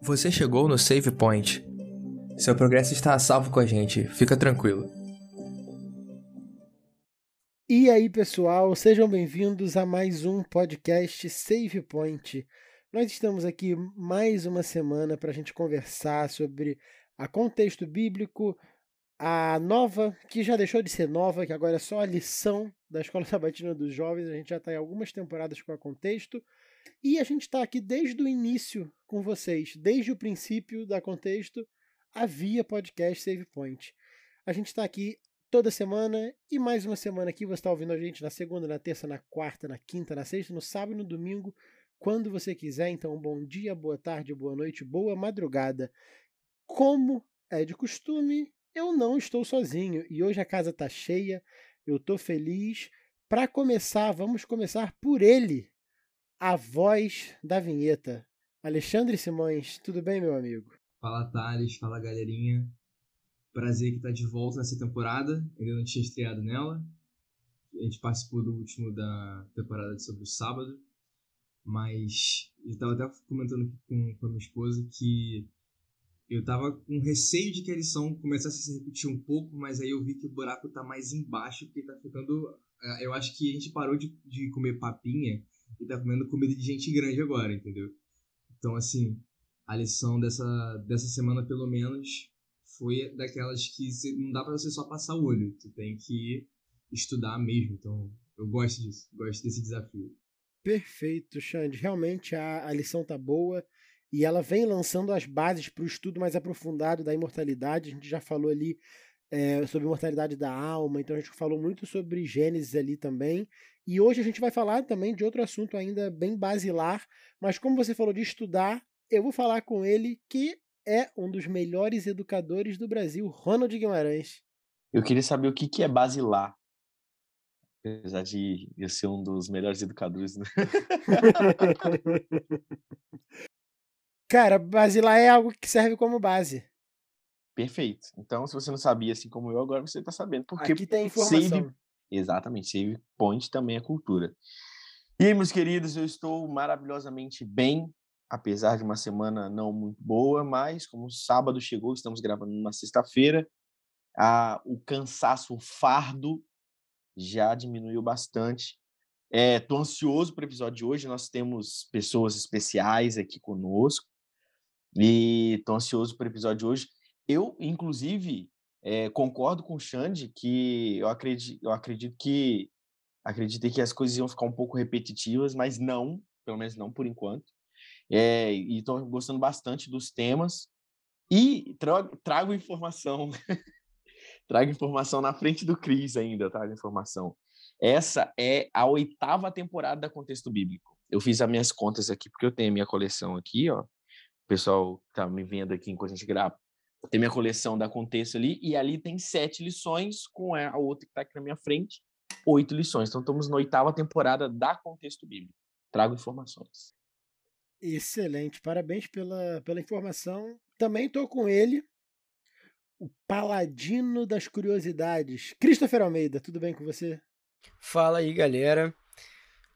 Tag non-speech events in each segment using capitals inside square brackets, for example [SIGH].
Você chegou no Save Point. Seu progresso está a salvo com a gente, fica tranquilo. E aí, pessoal, sejam bem-vindos a mais um podcast Save Point. Nós estamos aqui mais uma semana para a gente conversar sobre a contexto bíblico, a nova, que já deixou de ser nova, que agora é só a lição da Escola [LAUGHS] Sabatina dos Jovens. A gente já está em algumas temporadas com a contexto. E a gente está aqui desde o início com vocês, desde o princípio da contexto, havia podcast Save Point. A gente está aqui toda semana e mais uma semana aqui você está ouvindo a gente na segunda, na terça, na quarta, na quinta, na sexta, no sábado e no domingo, quando você quiser. Então, bom dia, boa tarde, boa noite, boa madrugada. Como é de costume, eu não estou sozinho e hoje a casa está cheia, eu estou feliz. Para começar, vamos começar por ele, a voz da vinheta. Alexandre Simões, tudo bem, meu amigo? Fala, Thales, fala, galerinha. Prazer que tá de volta nessa temporada, ainda não tinha estreado nela. A gente participou do último da temporada sobre o sábado, mas eu estava até comentando com, com a minha esposa que eu tava com receio de que a lição começasse a se repetir um pouco, mas aí eu vi que o buraco tá mais embaixo, porque tá ficando. Eh, eu acho que a gente parou de, de comer papinha e tá comendo comida de gente grande agora, entendeu? Então, assim, a lição dessa, dessa semana, pelo menos, foi daquelas que não dá para você só passar o olho, tu tem que estudar mesmo. Então, eu gosto disso, gosto desse desafio. Perfeito, Xande. Realmente a, a lição tá boa e ela vem lançando as bases para o estudo mais aprofundado da imortalidade. A gente já falou ali é, sobre imortalidade da alma, então a gente falou muito sobre Gênesis ali também. E hoje a gente vai falar também de outro assunto ainda bem basilar, mas como você falou de estudar, eu vou falar com ele que é um dos melhores educadores do Brasil, Ronald Guimarães. Eu queria saber o que, que é basilar. Apesar de eu ser um dos melhores educadores. [LAUGHS] Cara, basilar é algo que serve como base. Perfeito. Então, se você não sabia, assim como eu, agora você está sabendo. Porque Aqui tem informação. Save Exatamente, Save Point também é cultura. E aí, meus queridos, eu estou maravilhosamente bem, apesar de uma semana não muito boa, mas como sábado chegou, estamos gravando numa sexta-feira, o cansaço, o fardo já diminuiu bastante. Estou é, ansioso para o episódio de hoje, nós temos pessoas especiais aqui conosco e estou ansioso para o episódio de hoje. Eu, inclusive, é, concordo com o Xande que eu acredito, eu acredito que acreditei que as coisas iam ficar um pouco repetitivas, mas não, pelo menos não por enquanto. É, e estou gostando bastante dos temas e trago, trago informação, [LAUGHS] trago informação na frente do Cris ainda, trago informação. Essa é a oitava temporada da Contexto Bíblico. Eu fiz as minhas contas aqui porque eu tenho a minha coleção aqui, ó. O pessoal tá me vendo aqui enquanto a gente grava tem minha coleção da Contexto ali, e ali tem sete lições, com a outra que está aqui na minha frente, oito lições. Então, estamos na oitava temporada da Contexto Bíblico. Trago informações. Excelente, parabéns pela, pela informação. Também estou com ele, o paladino das curiosidades, Christopher Almeida. Tudo bem com você? Fala aí, galera.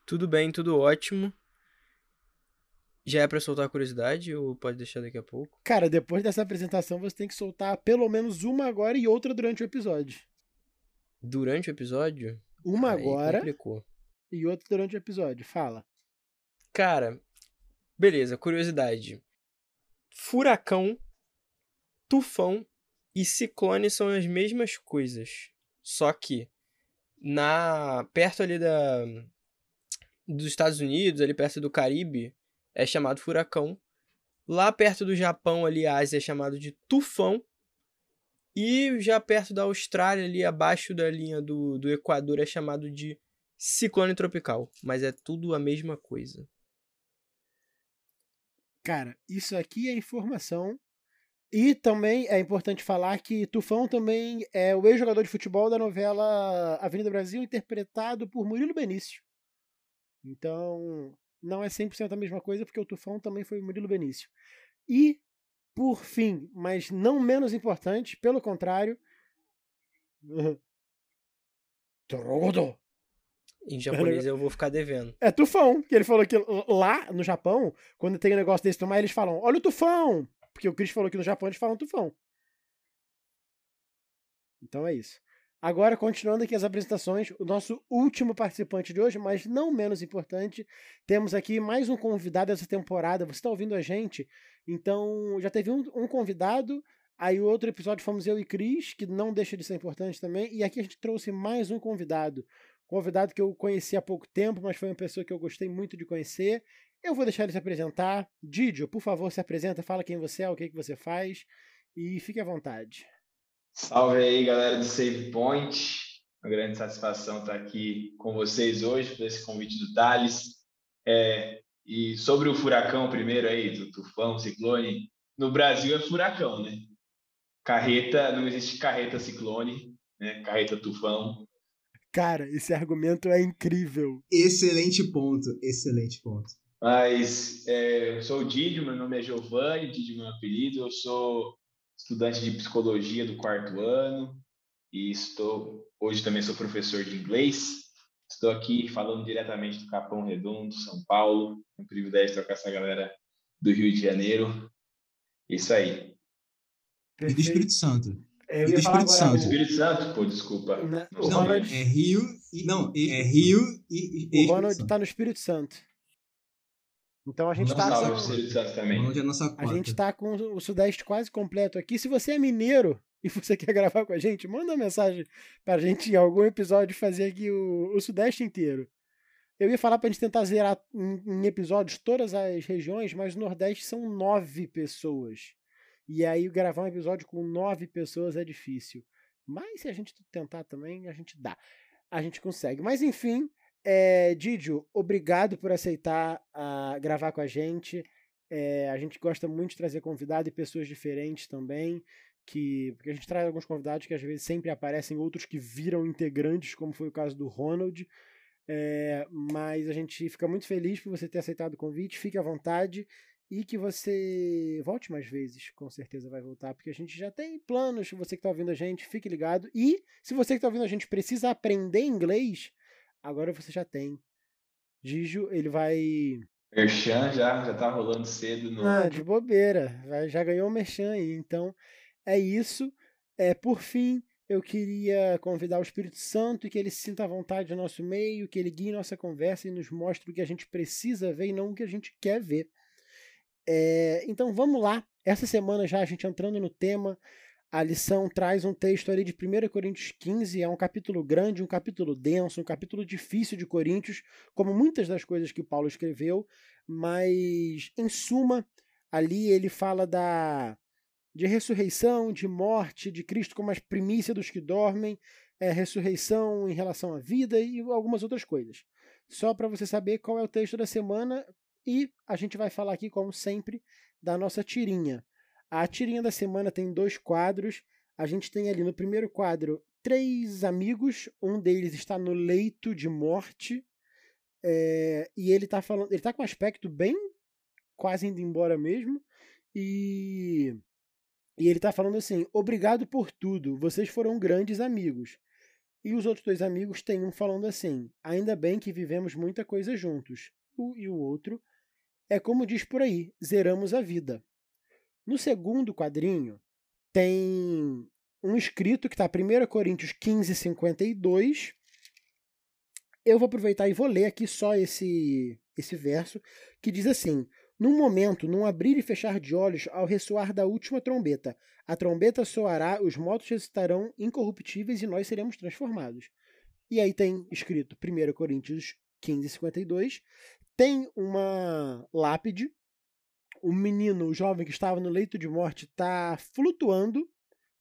Tudo bem, tudo ótimo. Já é pra soltar a curiosidade ou pode deixar daqui a pouco? Cara, depois dessa apresentação você tem que soltar pelo menos uma agora e outra durante o episódio. Durante o episódio? Uma Aí agora complicou. e outra durante o episódio. Fala. Cara, beleza, curiosidade. Furacão, tufão e ciclone são as mesmas coisas. Só que na perto ali da dos Estados Unidos, ali perto do Caribe, é chamado furacão. Lá perto do Japão, ali, a Ásia é chamado de tufão. E já perto da Austrália, ali abaixo da linha do, do Equador, é chamado de ciclone tropical. Mas é tudo a mesma coisa. Cara, isso aqui é informação. E também é importante falar que Tufão também é o ex-jogador de futebol da novela Avenida Brasil, interpretado por Murilo Benício. Então, não é 100% a mesma coisa, porque o Tufão também foi o Murilo Benício. E, por fim, mas não menos importante, pelo contrário. [LAUGHS] Em [LAUGHS] japonês eu vou ficar devendo. É tufão, que ele falou que lá no Japão, quando tem um negócio desse tomar, eles falam, olha o tufão! Porque o Chris falou que no Japão eles falam tufão. Então é isso. Agora, continuando aqui as apresentações, o nosso último participante de hoje, mas não menos importante, temos aqui mais um convidado dessa temporada. Você está ouvindo a gente? Então, já teve um, um convidado, aí o outro episódio fomos eu e Cris, que não deixa de ser importante também, e aqui a gente trouxe mais um convidado. Convidado que eu conheci há pouco tempo, mas foi uma pessoa que eu gostei muito de conhecer. Eu vou deixar ele se apresentar. Didio, por favor, se apresenta, fala quem você é, o que, que você faz, e fique à vontade. Salve aí, galera do Save Point. Uma grande satisfação estar aqui com vocês hoje, por esse convite do Thales. É, e sobre o furacão primeiro aí, do tufão, ciclone, no Brasil é furacão, né? Carreta, não existe carreta ciclone, né? Carreta tufão. Cara, esse argumento é incrível. Excelente ponto, excelente ponto. Mas é, eu sou o Didio, meu nome é Giovanni, Didio é meu apelido, eu sou estudante de psicologia do quarto ano e estou hoje também sou professor de inglês. Estou aqui falando diretamente do Capão Redondo, São Paulo. É um privilégio trocar essa galera do Rio de Janeiro. Isso aí. E do Espírito Santo. Eu e do Espírito Santo. Espírito Santo, pô, desculpa. Não, Não, o Não, Ronald- é Rio e. Não, é Rio e. e O Ronald Espírito tá no Espírito Santo. Então a gente tá. com-. Onde é a A gente tá com o Sudeste quase completo aqui. Se você é mineiro [LAUGHS] e você quer gravar com a gente, manda uma mensagem pra gente em algum episódio fazer aqui o, o Sudeste inteiro. Eu ia falar pra gente tentar zerar em, em episódios todas as regiões, mas no Nordeste são nove pessoas. E aí gravar um episódio com nove pessoas é difícil. Mas se a gente tentar também, a gente dá. A gente consegue. Mas enfim, é, Didio, obrigado por aceitar ah, gravar com a gente. É, a gente gosta muito de trazer convidado e pessoas diferentes também. Que, porque a gente traz alguns convidados que às vezes sempre aparecem, outros que viram integrantes, como foi o caso do Ronald. É, mas a gente fica muito feliz por você ter aceitado o convite. Fique à vontade e que você volte mais vezes, com certeza vai voltar, porque a gente já tem planos. Você que está ouvindo a gente, fique ligado. E se você que está ouvindo a gente precisa aprender inglês, agora você já tem. Gijo, ele vai Merchan já, já tá rolando cedo no. ah, de bobeira. Já ganhou o Merchan aí. Então, é isso. É, por fim, eu queria convidar o Espírito Santo e que ele se sinta à vontade no nosso meio, que ele guie nossa conversa e nos mostre o que a gente precisa ver e não o que a gente quer ver. É, então, vamos lá. Essa semana já a gente entrando no tema, a lição traz um texto ali de 1 Coríntios 15, é um capítulo grande, um capítulo denso, um capítulo difícil de Coríntios, como muitas das coisas que Paulo escreveu, mas em suma, ali ele fala da de ressurreição, de morte, de Cristo como as primícias dos que dormem, é, ressurreição em relação à vida e algumas outras coisas. Só para você saber qual é o texto da semana e a gente vai falar aqui, como sempre, da nossa tirinha. A tirinha da semana tem dois quadros. A gente tem ali no primeiro quadro três amigos, um deles está no leito de morte. É, e ele tá falando. Ele tá com um aspecto bem quase indo embora mesmo. E, e ele tá falando assim: obrigado por tudo, vocês foram grandes amigos. E os outros dois amigos têm um falando assim: ainda bem que vivemos muita coisa juntos. O, e o outro é como diz por aí: zeramos a vida. No segundo quadrinho, tem um escrito que está 1 Coríntios 15, 52. Eu vou aproveitar e vou ler aqui só esse, esse verso, que diz assim: Num momento, num abrir e fechar de olhos, ao ressoar da última trombeta, a trombeta soará, os mortos ressuscitarão incorruptíveis e nós seremos transformados. E aí tem escrito 1 Coríntios 15, 52. Tem uma lápide. O menino, o jovem que estava no leito de morte, está flutuando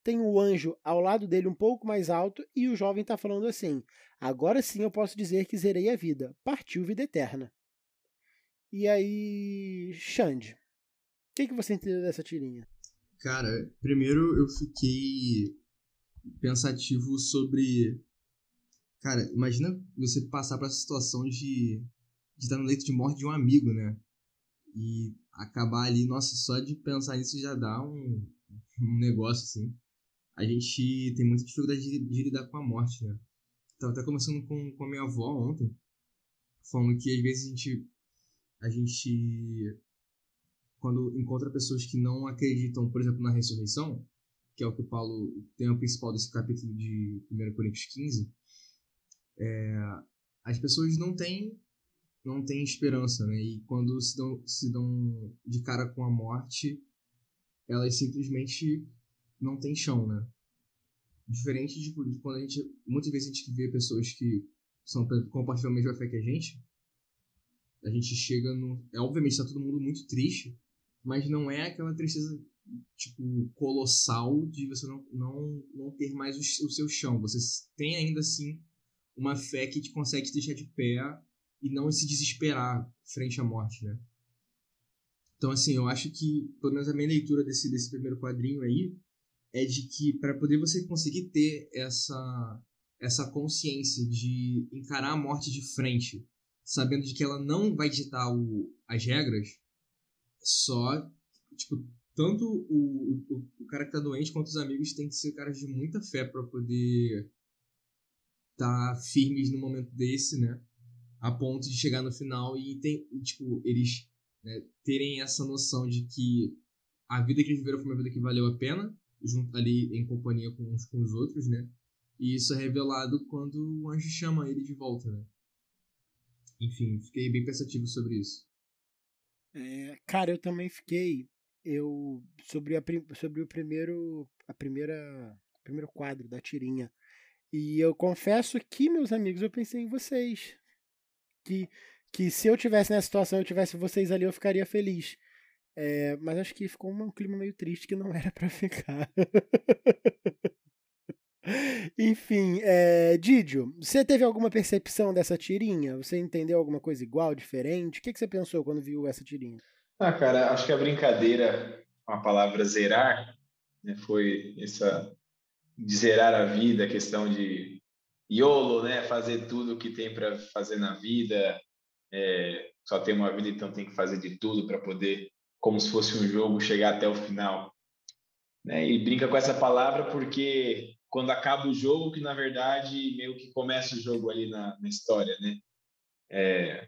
tem o anjo ao lado dele um pouco mais alto e o jovem está falando assim: agora sim eu posso dizer que zerei a vida, partiu vida eterna. E aí, Xande, o que, que você entendeu dessa tirinha? Cara, primeiro eu fiquei pensativo sobre. Cara, imagina você passar por essa situação de, de estar no leito de morte de um amigo, né? E acabar ali, nossa, só de pensar nisso já dá um, um negócio assim. A gente tem muita dificuldade de, de lidar com a morte, né? tava até conversando com, com a minha avó ontem, falando que às vezes a gente, a gente, quando encontra pessoas que não acreditam, por exemplo, na ressurreição, que é o que o Paulo tem o principal desse capítulo de 1 Coríntios 15, é, as pessoas não têm não têm esperança, né? E quando se dão, se dão de cara com a morte, elas simplesmente não têm chão, né? Diferente de, de quando a gente. Muitas vezes a gente vê pessoas que são, compartilham a mesma fé que a gente. A gente chega no. É, obviamente está todo mundo muito triste, mas não é aquela tristeza tipo colossal de você não, não, não ter mais o, o seu chão. Você tem ainda assim uma fé que te consegue te deixar de pé e não se desesperar frente à morte, né? Então, assim, eu acho que, pelo menos a minha leitura desse, desse primeiro quadrinho aí, é de que para poder você conseguir ter essa essa consciência de encarar a morte de frente, sabendo de que ela não vai ditar o, as regras, só tipo tanto o, o, o cara que tá doente quanto os amigos têm que ser caras de muita fé para poder estar tá firmes no momento desse, né? A ponto de chegar no final e tem tipo eles né, terem essa noção de que a vida que eles viveram foi uma vida que valeu a pena junto ali em companhia com uns com os outros, né? E isso é revelado quando o anjo chama ele de volta, né? Enfim, fiquei bem pensativo sobre isso. É, cara, eu também fiquei eu sobre a sobre o primeiro a primeira primeiro quadro da tirinha. E eu confesso que, meus amigos, eu pensei em vocês. Que que se eu tivesse nessa situação, eu tivesse vocês ali, eu ficaria feliz. É, mas acho que ficou um clima meio triste que não [LAUGHS] era para ficar. Enfim, é, Didio, você teve alguma percepção dessa tirinha? Você entendeu alguma coisa igual, diferente? O que, que você pensou quando viu essa tirinha? Ah, cara, acho que a brincadeira com a palavra zerar né, foi essa de zerar a vida, a questão de YOLO, né, fazer tudo o que tem para fazer na vida, é, só tem uma vida, então tem que fazer de tudo para poder como se fosse um jogo, chegar até o final. Né? E brinca com essa palavra porque quando acaba o jogo, que na verdade meio que começa o jogo ali na, na história, né? É,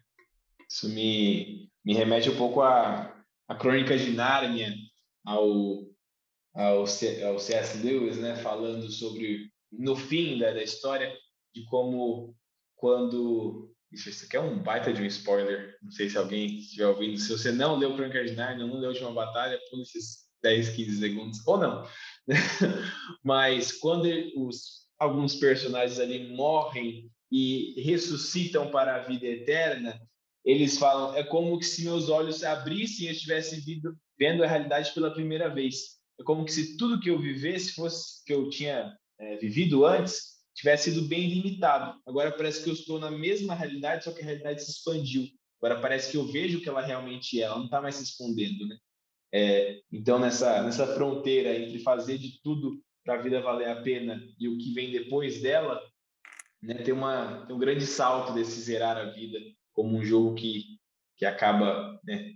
isso me, me remete um pouco à, à Crônica de Nárnia, ao, ao, C, ao C.S. Lewis, né? Falando sobre, no fim da, da história, de como quando isso, isso aqui é um baita de um spoiler. Não sei se alguém estiver ouvindo. Se você não leu Crônica Narnia, não leu a última batalha, pula esses 10, 15 segundos. Ou não. [LAUGHS] Mas quando os, alguns personagens ali morrem e ressuscitam para a vida eterna, eles falam: é como se meus olhos se abrissem e eu estivesse vendo a realidade pela primeira vez. É como se tudo que eu vivesse fosse que eu tinha é, vivido antes tivesse sido bem limitado. Agora parece que eu estou na mesma realidade, só que a realidade se expandiu. Agora parece que eu vejo o que ela realmente é, ela não está mais se escondendo, né? É, então nessa nessa fronteira entre fazer de tudo para a vida valer a pena e o que vem depois dela, né, tem uma tem um grande salto desse zerar a vida como um jogo que que acaba, né,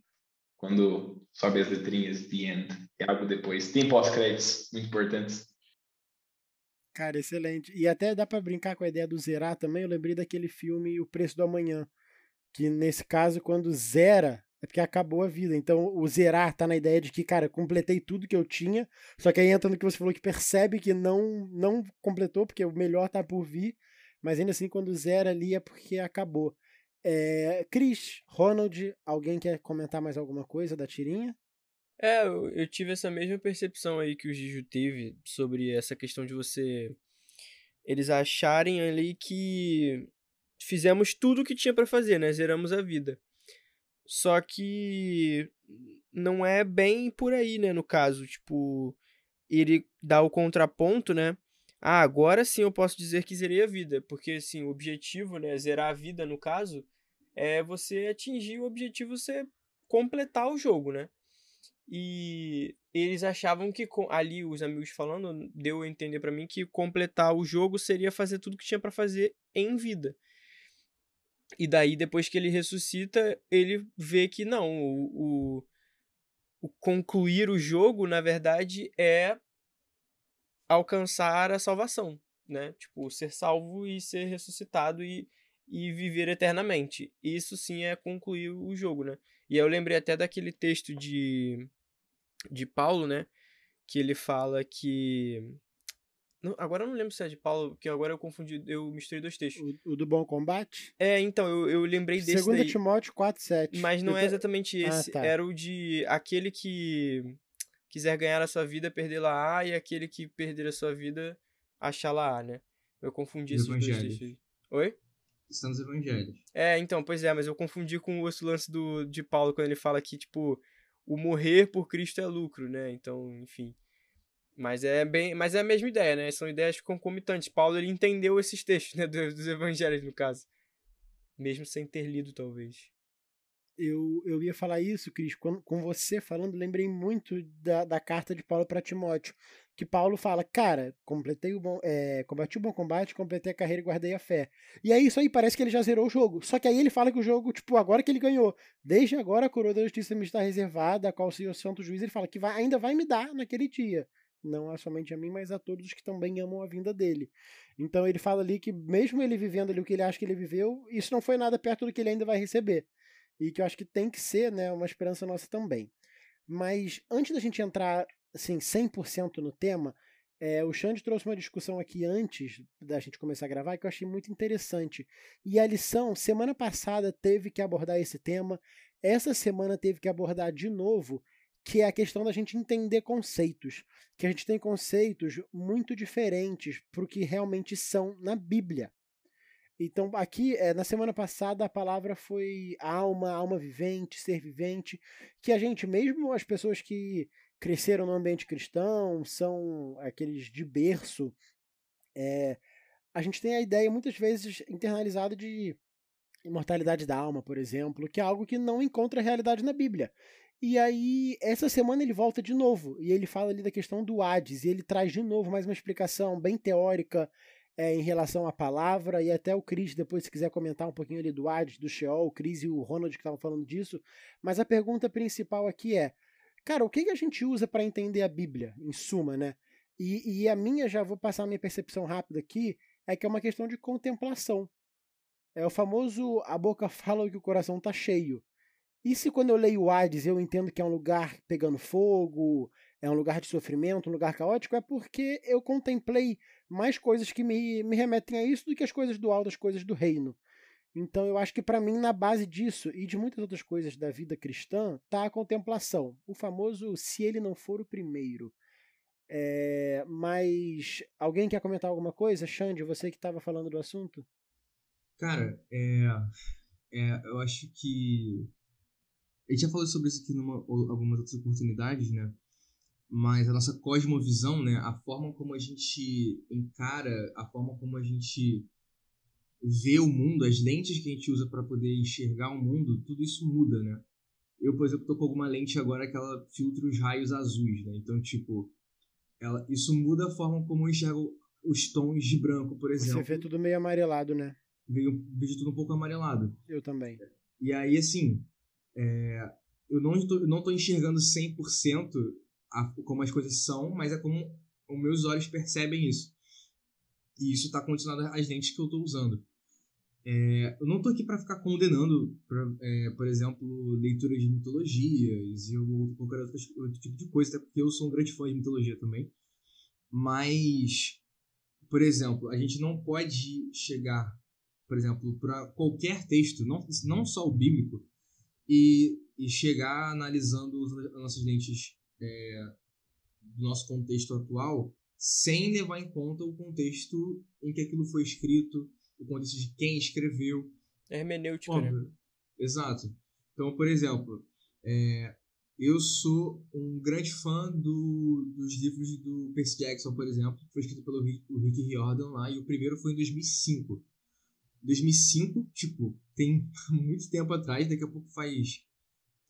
quando sobe as letrinhas the end, tem algo depois. Tem pós-créditos muito importantes. Cara, excelente. E até dá para brincar com a ideia do zerar também. Eu lembrei daquele filme O Preço do Amanhã, que nesse caso, quando zera, é porque acabou a vida. Então, o zerar tá na ideia de que, cara, completei tudo que eu tinha, só que aí entra no que você falou, que percebe que não, não completou, porque o melhor tá por vir, mas ainda assim, quando zera ali é porque acabou. É, Cris, Ronald, alguém quer comentar mais alguma coisa da tirinha? É, eu, tive essa mesma percepção aí que o Giju teve sobre essa questão de você. Eles acharem ali que fizemos tudo o que tinha para fazer, né? Zeramos a vida. Só que não é bem por aí, né? No caso, tipo, ele dá o contraponto, né? Ah, agora sim eu posso dizer que zerei a vida, porque assim, o objetivo, né, zerar a vida no caso, é você atingir o objetivo, você completar o jogo, né? E eles achavam que ali os amigos falando deu a entender para mim que completar o jogo seria fazer tudo que tinha para fazer em vida. E daí depois que ele ressuscita, ele vê que não, o, o, o concluir o jogo, na verdade, é alcançar a salvação. né? Tipo, ser salvo e ser ressuscitado e, e viver eternamente. Isso sim é concluir o jogo, né? E eu lembrei até daquele texto de, de Paulo, né? Que ele fala que. agora eu não lembro se é de Paulo, porque agora eu confundi, eu misturei dois textos. O, o do bom combate? É, então, eu, eu lembrei desse. Segunda daí, Timóteo 4, 7. Mas não é exatamente Ah, esse. tá. Era o de aquele que quiser ganhar a sua vida, perdê-la-á, e aquele que perder a sua vida, achá-la-á, né? Eu confundi esses dois textos. Oi? Estão nos evangelhos. É, então, pois é, mas eu confundi com o lance do, de Paulo, quando ele fala que, tipo, o morrer por Cristo é lucro, né? Então, enfim. Mas é bem. Mas é a mesma ideia, né? São ideias concomitantes. Paulo ele entendeu esses textos, né? [LAUGHS] Dos, dos evangelhos, no caso. Mesmo sem ter lido, talvez. Eu, eu ia falar isso, Cris, quando, com você falando, lembrei muito da, da carta de Paulo para Timóteo. Que Paulo fala, cara, completei o bom, é, combati o bom combate, completei a carreira e guardei a fé. E é isso aí, parece que ele já zerou o jogo. Só que aí ele fala que o jogo, tipo, agora que ele ganhou, desde agora a coroa da justiça me está reservada, a qual o Senhor Santo Juiz, ele fala que vai, ainda vai me dar naquele dia. Não somente a mim, mas a todos os que também amam a vinda dele. Então ele fala ali que, mesmo ele vivendo ali o que ele acha que ele viveu, isso não foi nada perto do que ele ainda vai receber e que eu acho que tem que ser né, uma esperança nossa também. Mas antes da gente entrar assim, 100% no tema, é, o Xande trouxe uma discussão aqui antes da gente começar a gravar que eu achei muito interessante. E a lição, semana passada, teve que abordar esse tema, essa semana teve que abordar de novo, que é a questão da gente entender conceitos. Que a gente tem conceitos muito diferentes para o que realmente são na Bíblia. Então, aqui, é, na semana passada, a palavra foi alma, alma vivente, ser vivente, que a gente, mesmo as pessoas que cresceram no ambiente cristão, são aqueles de berço, é, a gente tem a ideia, muitas vezes, internalizada de imortalidade da alma, por exemplo, que é algo que não encontra realidade na Bíblia. E aí, essa semana ele volta de novo, e ele fala ali da questão do Hades, e ele traz de novo mais uma explicação bem teórica, é, em relação à palavra, e até o Cris, depois, se quiser comentar um pouquinho ali do Hades, do Sheol, o Cris e o Ronald que estavam falando disso. Mas a pergunta principal aqui é: cara, o que, que a gente usa para entender a Bíblia, em suma, né? E, e a minha, já vou passar a minha percepção rápida aqui, é que é uma questão de contemplação. É o famoso a boca [LAUGHS] fala que o coração tá cheio. E se quando eu leio o Hades eu entendo que é um lugar pegando fogo, é um lugar de sofrimento, um lugar caótico, é porque eu contemplei mais coisas que me, me remetem a isso do que as coisas do alto, as coisas do reino. Então eu acho que para mim, na base disso e de muitas outras coisas da vida cristã, tá a contemplação. O famoso se ele não for o primeiro. É, mas alguém quer comentar alguma coisa? Xande, você que estava falando do assunto? Cara, é, é, eu acho que. A gente já falou sobre isso aqui em algumas outras oportunidades, né? Mas a nossa cosmovisão, né? A forma como a gente encara, a forma como a gente vê o mundo, as lentes que a gente usa para poder enxergar o mundo, tudo isso muda, né? Eu, por exemplo, tô com alguma lente agora que ela filtra os raios azuis, né? Então, tipo, ela, isso muda a forma como eu enxergo os tons de branco, por exemplo. Você vê tudo meio amarelado, né? Vejo, vejo tudo um pouco amarelado. Eu também. E aí, assim, é, eu não estou, não tô enxergando 100% a, como as coisas são, mas é como os meus olhos percebem isso. E isso está condicionado às lentes que eu estou usando. É, eu não estou aqui para ficar condenando, pra, é, por exemplo, leituras de mitologias e ou qualquer outro, outro tipo de coisa, até porque eu sou um grande fã de mitologia também. Mas, por exemplo, a gente não pode chegar, por exemplo, para qualquer texto, não, não só o bíblico, e, e chegar analisando as nossas lentes é, do nosso contexto atual sem levar em conta o contexto em que aquilo foi escrito, o contexto de quem escreveu. Hermenêutica, né? Exato. Então, por exemplo, é, eu sou um grande fã do, dos livros do Percy Jackson, por exemplo, que foi escrito pelo Rick, o Rick Riordan lá, e o primeiro foi em 2005. 2005, tipo, tem [LAUGHS] muito tempo atrás, daqui a pouco faz.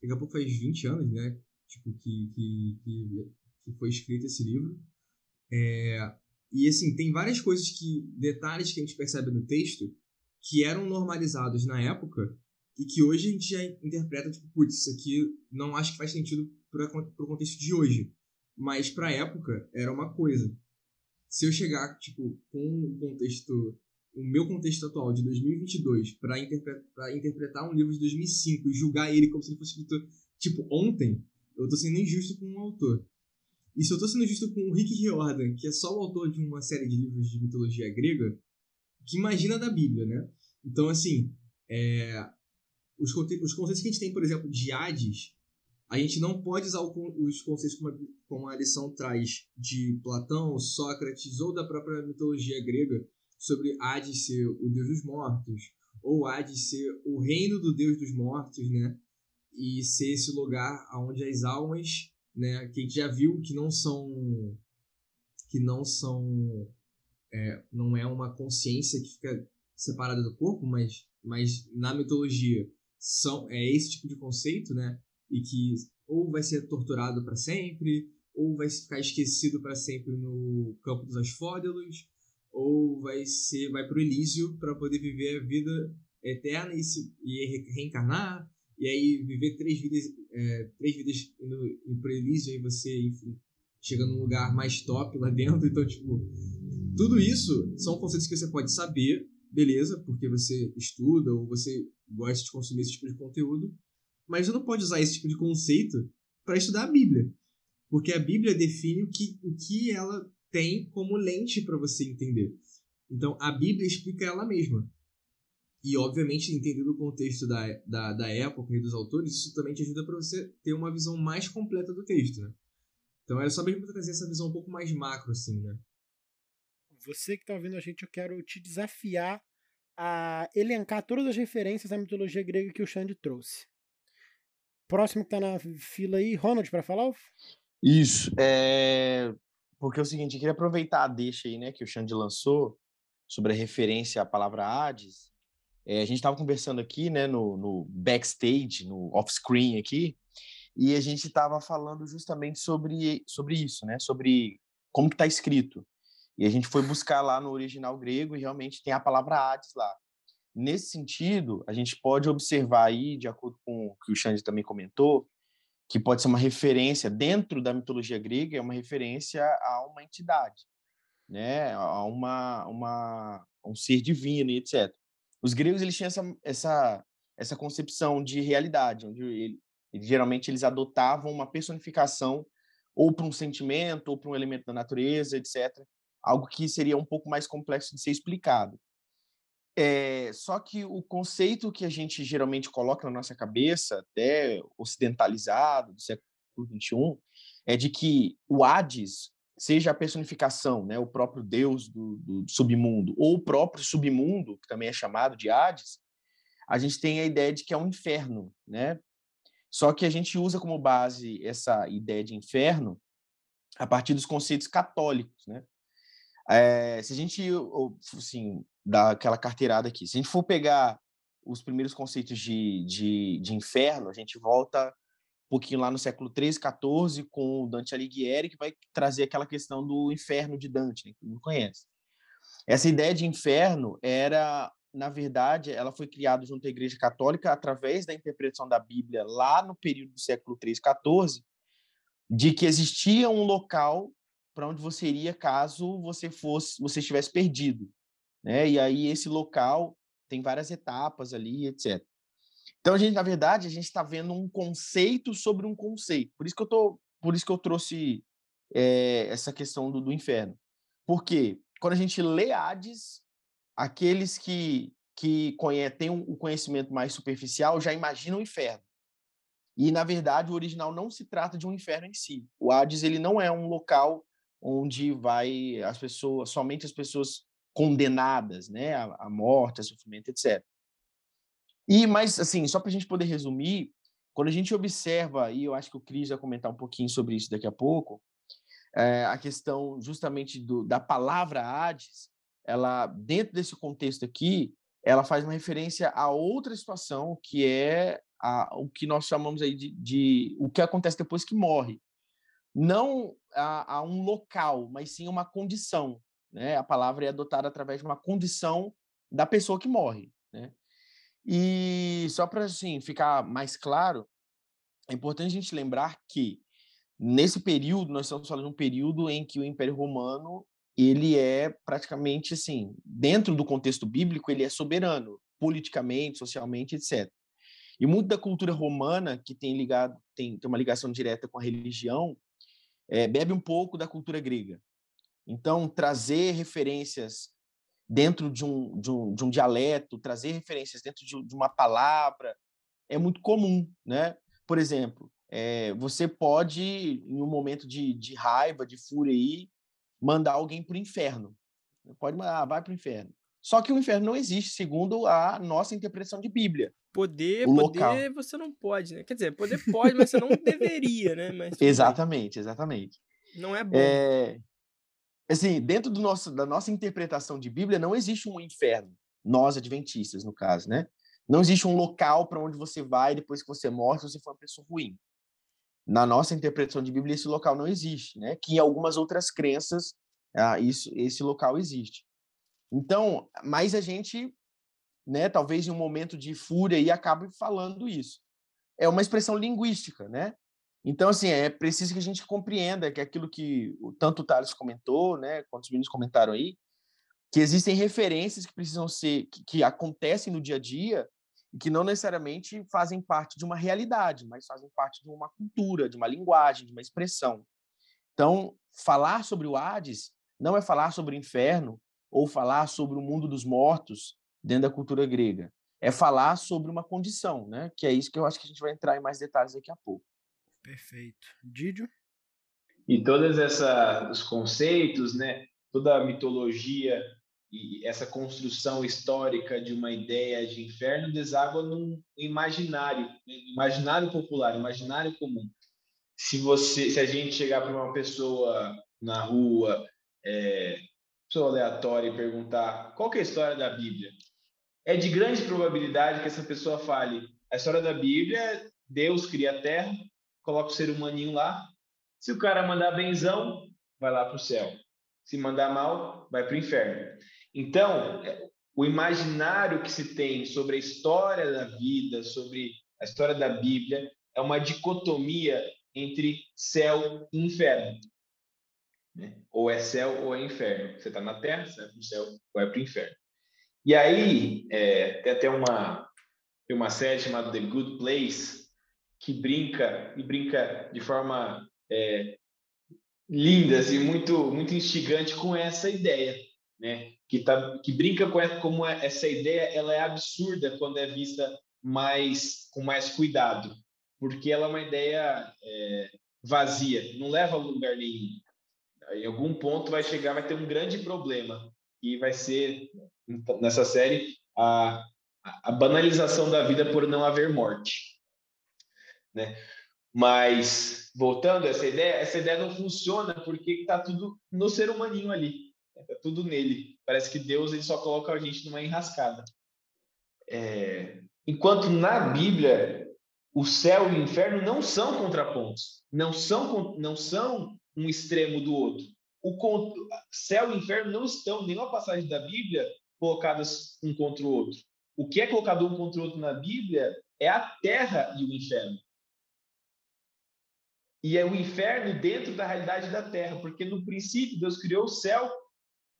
Daqui a pouco faz 20 anos, né? Tipo, que, que, que, que foi escrito esse livro. É, e assim, tem várias coisas que. detalhes que a gente percebe no texto que eram normalizados na época e que hoje a gente já interpreta, tipo, putz, isso aqui não acho que faz sentido para o contexto de hoje. Mas para a época era uma coisa. se eu chegar, tipo, com o contexto, o meu contexto atual de 2022 para interpretar, interpretar um livro de 2005 e julgar ele como se ele fosse escrito, tipo, ontem, eu tô sendo injusto com o autor. E se eu tô sendo injusto com o Rick Riordan, que é só o autor de uma série de livros de mitologia grega, que imagina da Bíblia, né? Então, assim, é, os, os conceitos que a gente tem, por exemplo, de Hades, a gente não pode usar os conceitos como a, como a lição traz de Platão, Sócrates ou da própria mitologia grega sobre Hades ser o deus dos mortos, ou Hades ser o reino do deus dos mortos, né? E ser esse lugar onde as almas, né, que a gente já viu que não são que não são é, não é uma consciência que fica separada do corpo, mas mas na mitologia são é esse tipo de conceito, né? E que ou vai ser torturado para sempre, ou vai ficar esquecido para sempre no campo dos asfódelos, ou vai ser vai pro Elísio para poder viver a vida eterna e, se, e reencarnar e aí viver três vidas é, três vidas Elísio e você enfim chega num lugar mais top lá dentro então tipo tudo isso são conceitos que você pode saber beleza porque você estuda ou você gosta de consumir esse tipo de conteúdo, mas você não pode usar esse tipo de conceito para estudar a Bíblia. Porque a Bíblia define o que, o que ela tem como lente para você entender. Então, a Bíblia explica ela mesma. E, obviamente, entendendo o contexto da, da, da época e dos autores, isso também te ajuda para você ter uma visão mais completa do texto, né? Então, era só mesmo para trazer essa visão um pouco mais macro, assim, né? Você que está ouvindo a gente, eu quero te desafiar a elencar todas as referências à mitologia grega que o Xande trouxe. Próximo que tá na fila aí, Ronald, para falar? Isso. É... Porque é o seguinte, eu queria aproveitar a deixa aí, né, que o Xande lançou sobre a referência à palavra Hades. É, a gente estava conversando aqui, né, no, no backstage, no off-screen aqui, e a gente estava falando justamente sobre, sobre isso, né, sobre como que está escrito. E a gente foi buscar lá no original grego e realmente tem a palavra Hades lá. Nesse sentido, a gente pode observar aí, de acordo com o que o Xande também comentou, que pode ser uma referência dentro da mitologia grega, é uma referência a uma entidade, né, a uma, uma um ser divino e etc. Os gregos eles tinham essa essa essa concepção de realidade, onde ele, geralmente eles adotavam uma personificação ou para um sentimento ou para um elemento da natureza, etc algo que seria um pouco mais complexo de ser explicado. É, só que o conceito que a gente geralmente coloca na nossa cabeça, até ocidentalizado, do século XXI, é de que o Hades seja a personificação, né, o próprio deus do, do submundo, ou o próprio submundo, que também é chamado de Hades, a gente tem a ideia de que é um inferno, né? Só que a gente usa como base essa ideia de inferno a partir dos conceitos católicos, né? É, se a gente, assim, dar aquela carteirada aqui, se a gente for pegar os primeiros conceitos de, de, de inferno, a gente volta pouquinho lá no século 13, 14, com o Dante Alighieri, que vai trazer aquela questão do inferno de Dante, né, que todo mundo conhece. Essa ideia de inferno era, na verdade, ela foi criada junto à Igreja Católica através da interpretação da Bíblia lá no período do século 13, 14, de que existia um local para onde você iria caso você fosse, você estivesse perdido, né? E aí esse local tem várias etapas ali, etc. Então a gente, na verdade, a gente está vendo um conceito sobre um conceito. Por isso que eu tô, por isso que eu trouxe é, essa questão do, do inferno. Porque quando a gente lê Hades, aqueles que que têm um conhecimento mais superficial já imaginam o inferno. E na verdade o original não se trata de um inferno em si. O Hades ele não é um local onde vai as pessoas, somente as pessoas condenadas, né, à, morte, a sofrimento, etc. E mas assim, só para a gente poder resumir, quando a gente observa e eu acho que o Cris vai comentar um pouquinho sobre isso daqui a pouco, é, a questão justamente do, da palavra Hades, ela dentro desse contexto aqui, ela faz uma referência a outra situação que é a, o que nós chamamos aí de, de o que acontece depois que morre, não a, a, um local, mas sim uma condição. Né? A palavra é adotada através de uma condição da pessoa que morre. Né? E só para assim, ficar mais claro, é importante a gente lembrar que nesse período, nós estamos falando de um período em que o Império Romano ele é praticamente assim, dentro do contexto bíblico, ele é soberano, politicamente, socialmente, etc. E muito da cultura romana, que tem ligado, tem, tem uma ligação direta com a religião, é, bebe um pouco da cultura grega. Então, trazer referências dentro de um, de um, de um dialeto, trazer referências dentro de, de, uma palavra, é muito comum, né? Por exemplo, é, você pode, em um momento de, de raiva, de fúria aí, mandar alguém para o inferno. Pode mandar, ah, vai para o inferno. Só que o inferno não existe, segundo a nossa interpretação de Bíblia. Poder, o poder local. você não pode, né? Quer dizer, poder pode, mas você não deveria, né? Mas, exatamente, exatamente. Não é bom. É, assim, dentro do nosso, da nossa interpretação de Bíblia, não existe um inferno. Nós, adventistas, no caso, né? Não existe um local para onde você vai depois que você morre se você for uma pessoa ruim. Na nossa interpretação de Bíblia, esse local não existe, né? Que em algumas outras crenças, ah, isso, esse local existe. Então, mas a gente, né, talvez em um momento de fúria aí acabe falando isso. É uma expressão linguística, né? Então, assim, é preciso que a gente compreenda que aquilo que tanto o Thales comentou, né, quanto os meninos comentaram aí, que existem referências que precisam ser, que, que acontecem no dia a dia e que não necessariamente fazem parte de uma realidade, mas fazem parte de uma cultura, de uma linguagem, de uma expressão. Então, falar sobre o Hades não é falar sobre o inferno, ou falar sobre o mundo dos mortos dentro da cultura grega. É falar sobre uma condição, né? Que é isso que eu acho que a gente vai entrar em mais detalhes daqui a pouco. Perfeito. Didio? E todos os conceitos, né? Toda a mitologia e essa construção histórica de uma ideia de inferno deságua num imaginário, né? imaginário popular, imaginário comum. Se você, se a gente chegar para uma pessoa na rua, é, pessoa aleatória e perguntar qual é a história da Bíblia, é de grande probabilidade que essa pessoa fale a história da Bíblia é Deus cria a terra, coloca o ser humaninho lá. Se o cara mandar benzão, vai lá para o céu. Se mandar mal, vai para o inferno. Então, é, o imaginário que se tem sobre a história da vida, sobre a história da Bíblia, é uma dicotomia entre céu e inferno. Né? Ou é céu ou é inferno. Você está na terra, você vai para o céu ou é para o inferno. E aí, é, tem até uma, tem uma série chamada The Good Place, que brinca, e brinca de forma é, linda, assim, muito, muito instigante com essa ideia, né? que, tá, que brinca com essa, como é, essa ideia ela é absurda quando é vista mais com mais cuidado, porque ela é uma ideia é, vazia, não leva a lugar nenhum em algum ponto vai chegar, vai ter um grande problema e vai ser nessa série a, a banalização da vida por não haver morte, né? Mas voltando a essa ideia, essa ideia não funciona porque está tudo no ser humaninho ali, está tudo nele. Parece que Deus ele só coloca a gente numa enrascada. É... Enquanto na Bíblia o céu e o inferno não são contrapontos, não são não são um extremo do outro. O céu e inferno não estão, nenhuma passagem da Bíblia, colocadas um contra o outro. O que é colocado um contra o outro na Bíblia é a terra e o inferno. E é o inferno dentro da realidade da terra, porque no princípio Deus criou o céu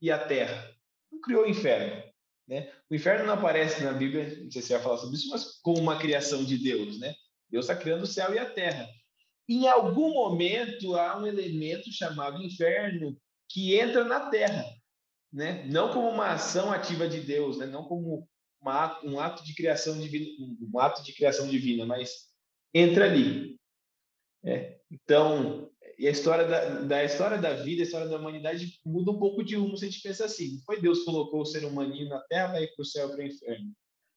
e a terra. Não criou o inferno. Né? O inferno não aparece na Bíblia, não sei se você vai falar sobre isso, mas como uma criação de Deus. Né? Deus está criando o céu e a terra. Em algum momento há um elemento chamado inferno que entra na Terra, né? Não como uma ação ativa de Deus, né? Não como uma, um ato de criação divina, um ato de criação divina, mas entra ali. É. Então, e a história da, da, história da vida, a história da humanidade muda um pouco de rumo se a gente pensa assim. Foi Deus colocou o ser humaninho na Terra para ir para o céu para o inferno.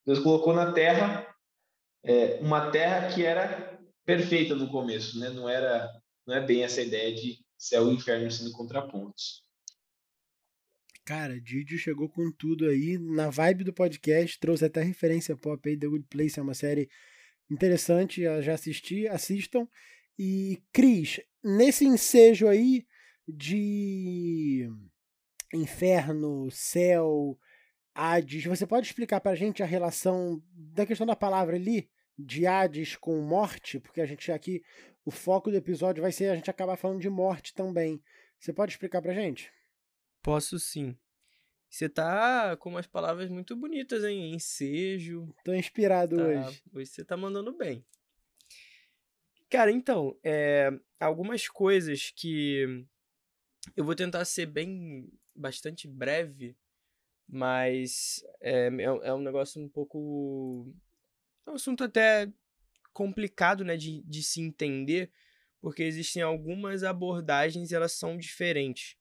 Deus colocou na Terra é, uma Terra que era perfeita no começo, né? Não era, não é bem essa ideia de céu e inferno sendo contrapontos. Cara, Didio chegou com tudo aí na vibe do podcast, trouxe até referência pop aí, The Good Place é uma série interessante, já assisti, assistam. E Cris, nesse ensejo aí de inferno, céu, Hades, você pode explicar pra gente a relação da questão da palavra ali? de Hades com morte, porque a gente aqui, o foco do episódio vai ser a gente acabar falando de morte também. Você pode explicar pra gente? Posso sim. Você tá com umas palavras muito bonitas, hein? Ensejo. Tô inspirado tá... hoje. Hoje você tá mandando bem. Cara, então, é... algumas coisas que eu vou tentar ser bem, bastante breve, mas é, é, é um negócio um pouco. É um assunto até complicado, né, de, de se entender, porque existem algumas abordagens e elas são diferentes.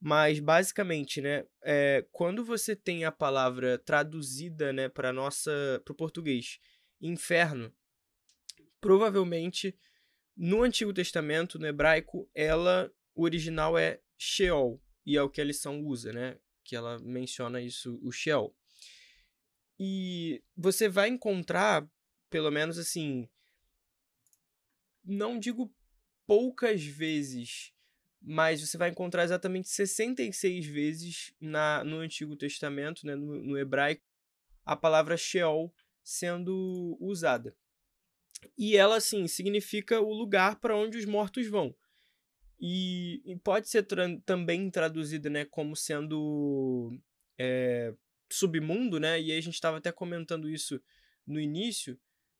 Mas basicamente, né, é, quando você tem a palavra traduzida, né, para nossa, para o português, inferno, provavelmente no Antigo Testamento, no hebraico, ela o original é Sheol e é o que a lição usa, né, que ela menciona isso, o Sheol. E você vai encontrar, pelo menos assim, não digo poucas vezes mas você vai encontrar exatamente 66 vezes na, no Antigo Testamento, né, no, no hebraico, a palavra Sheol sendo usada. E ela, assim, significa o lugar para onde os mortos vão. E, e pode ser tra também traduzida né, como sendo é, submundo, né? E a gente estava até comentando isso no início,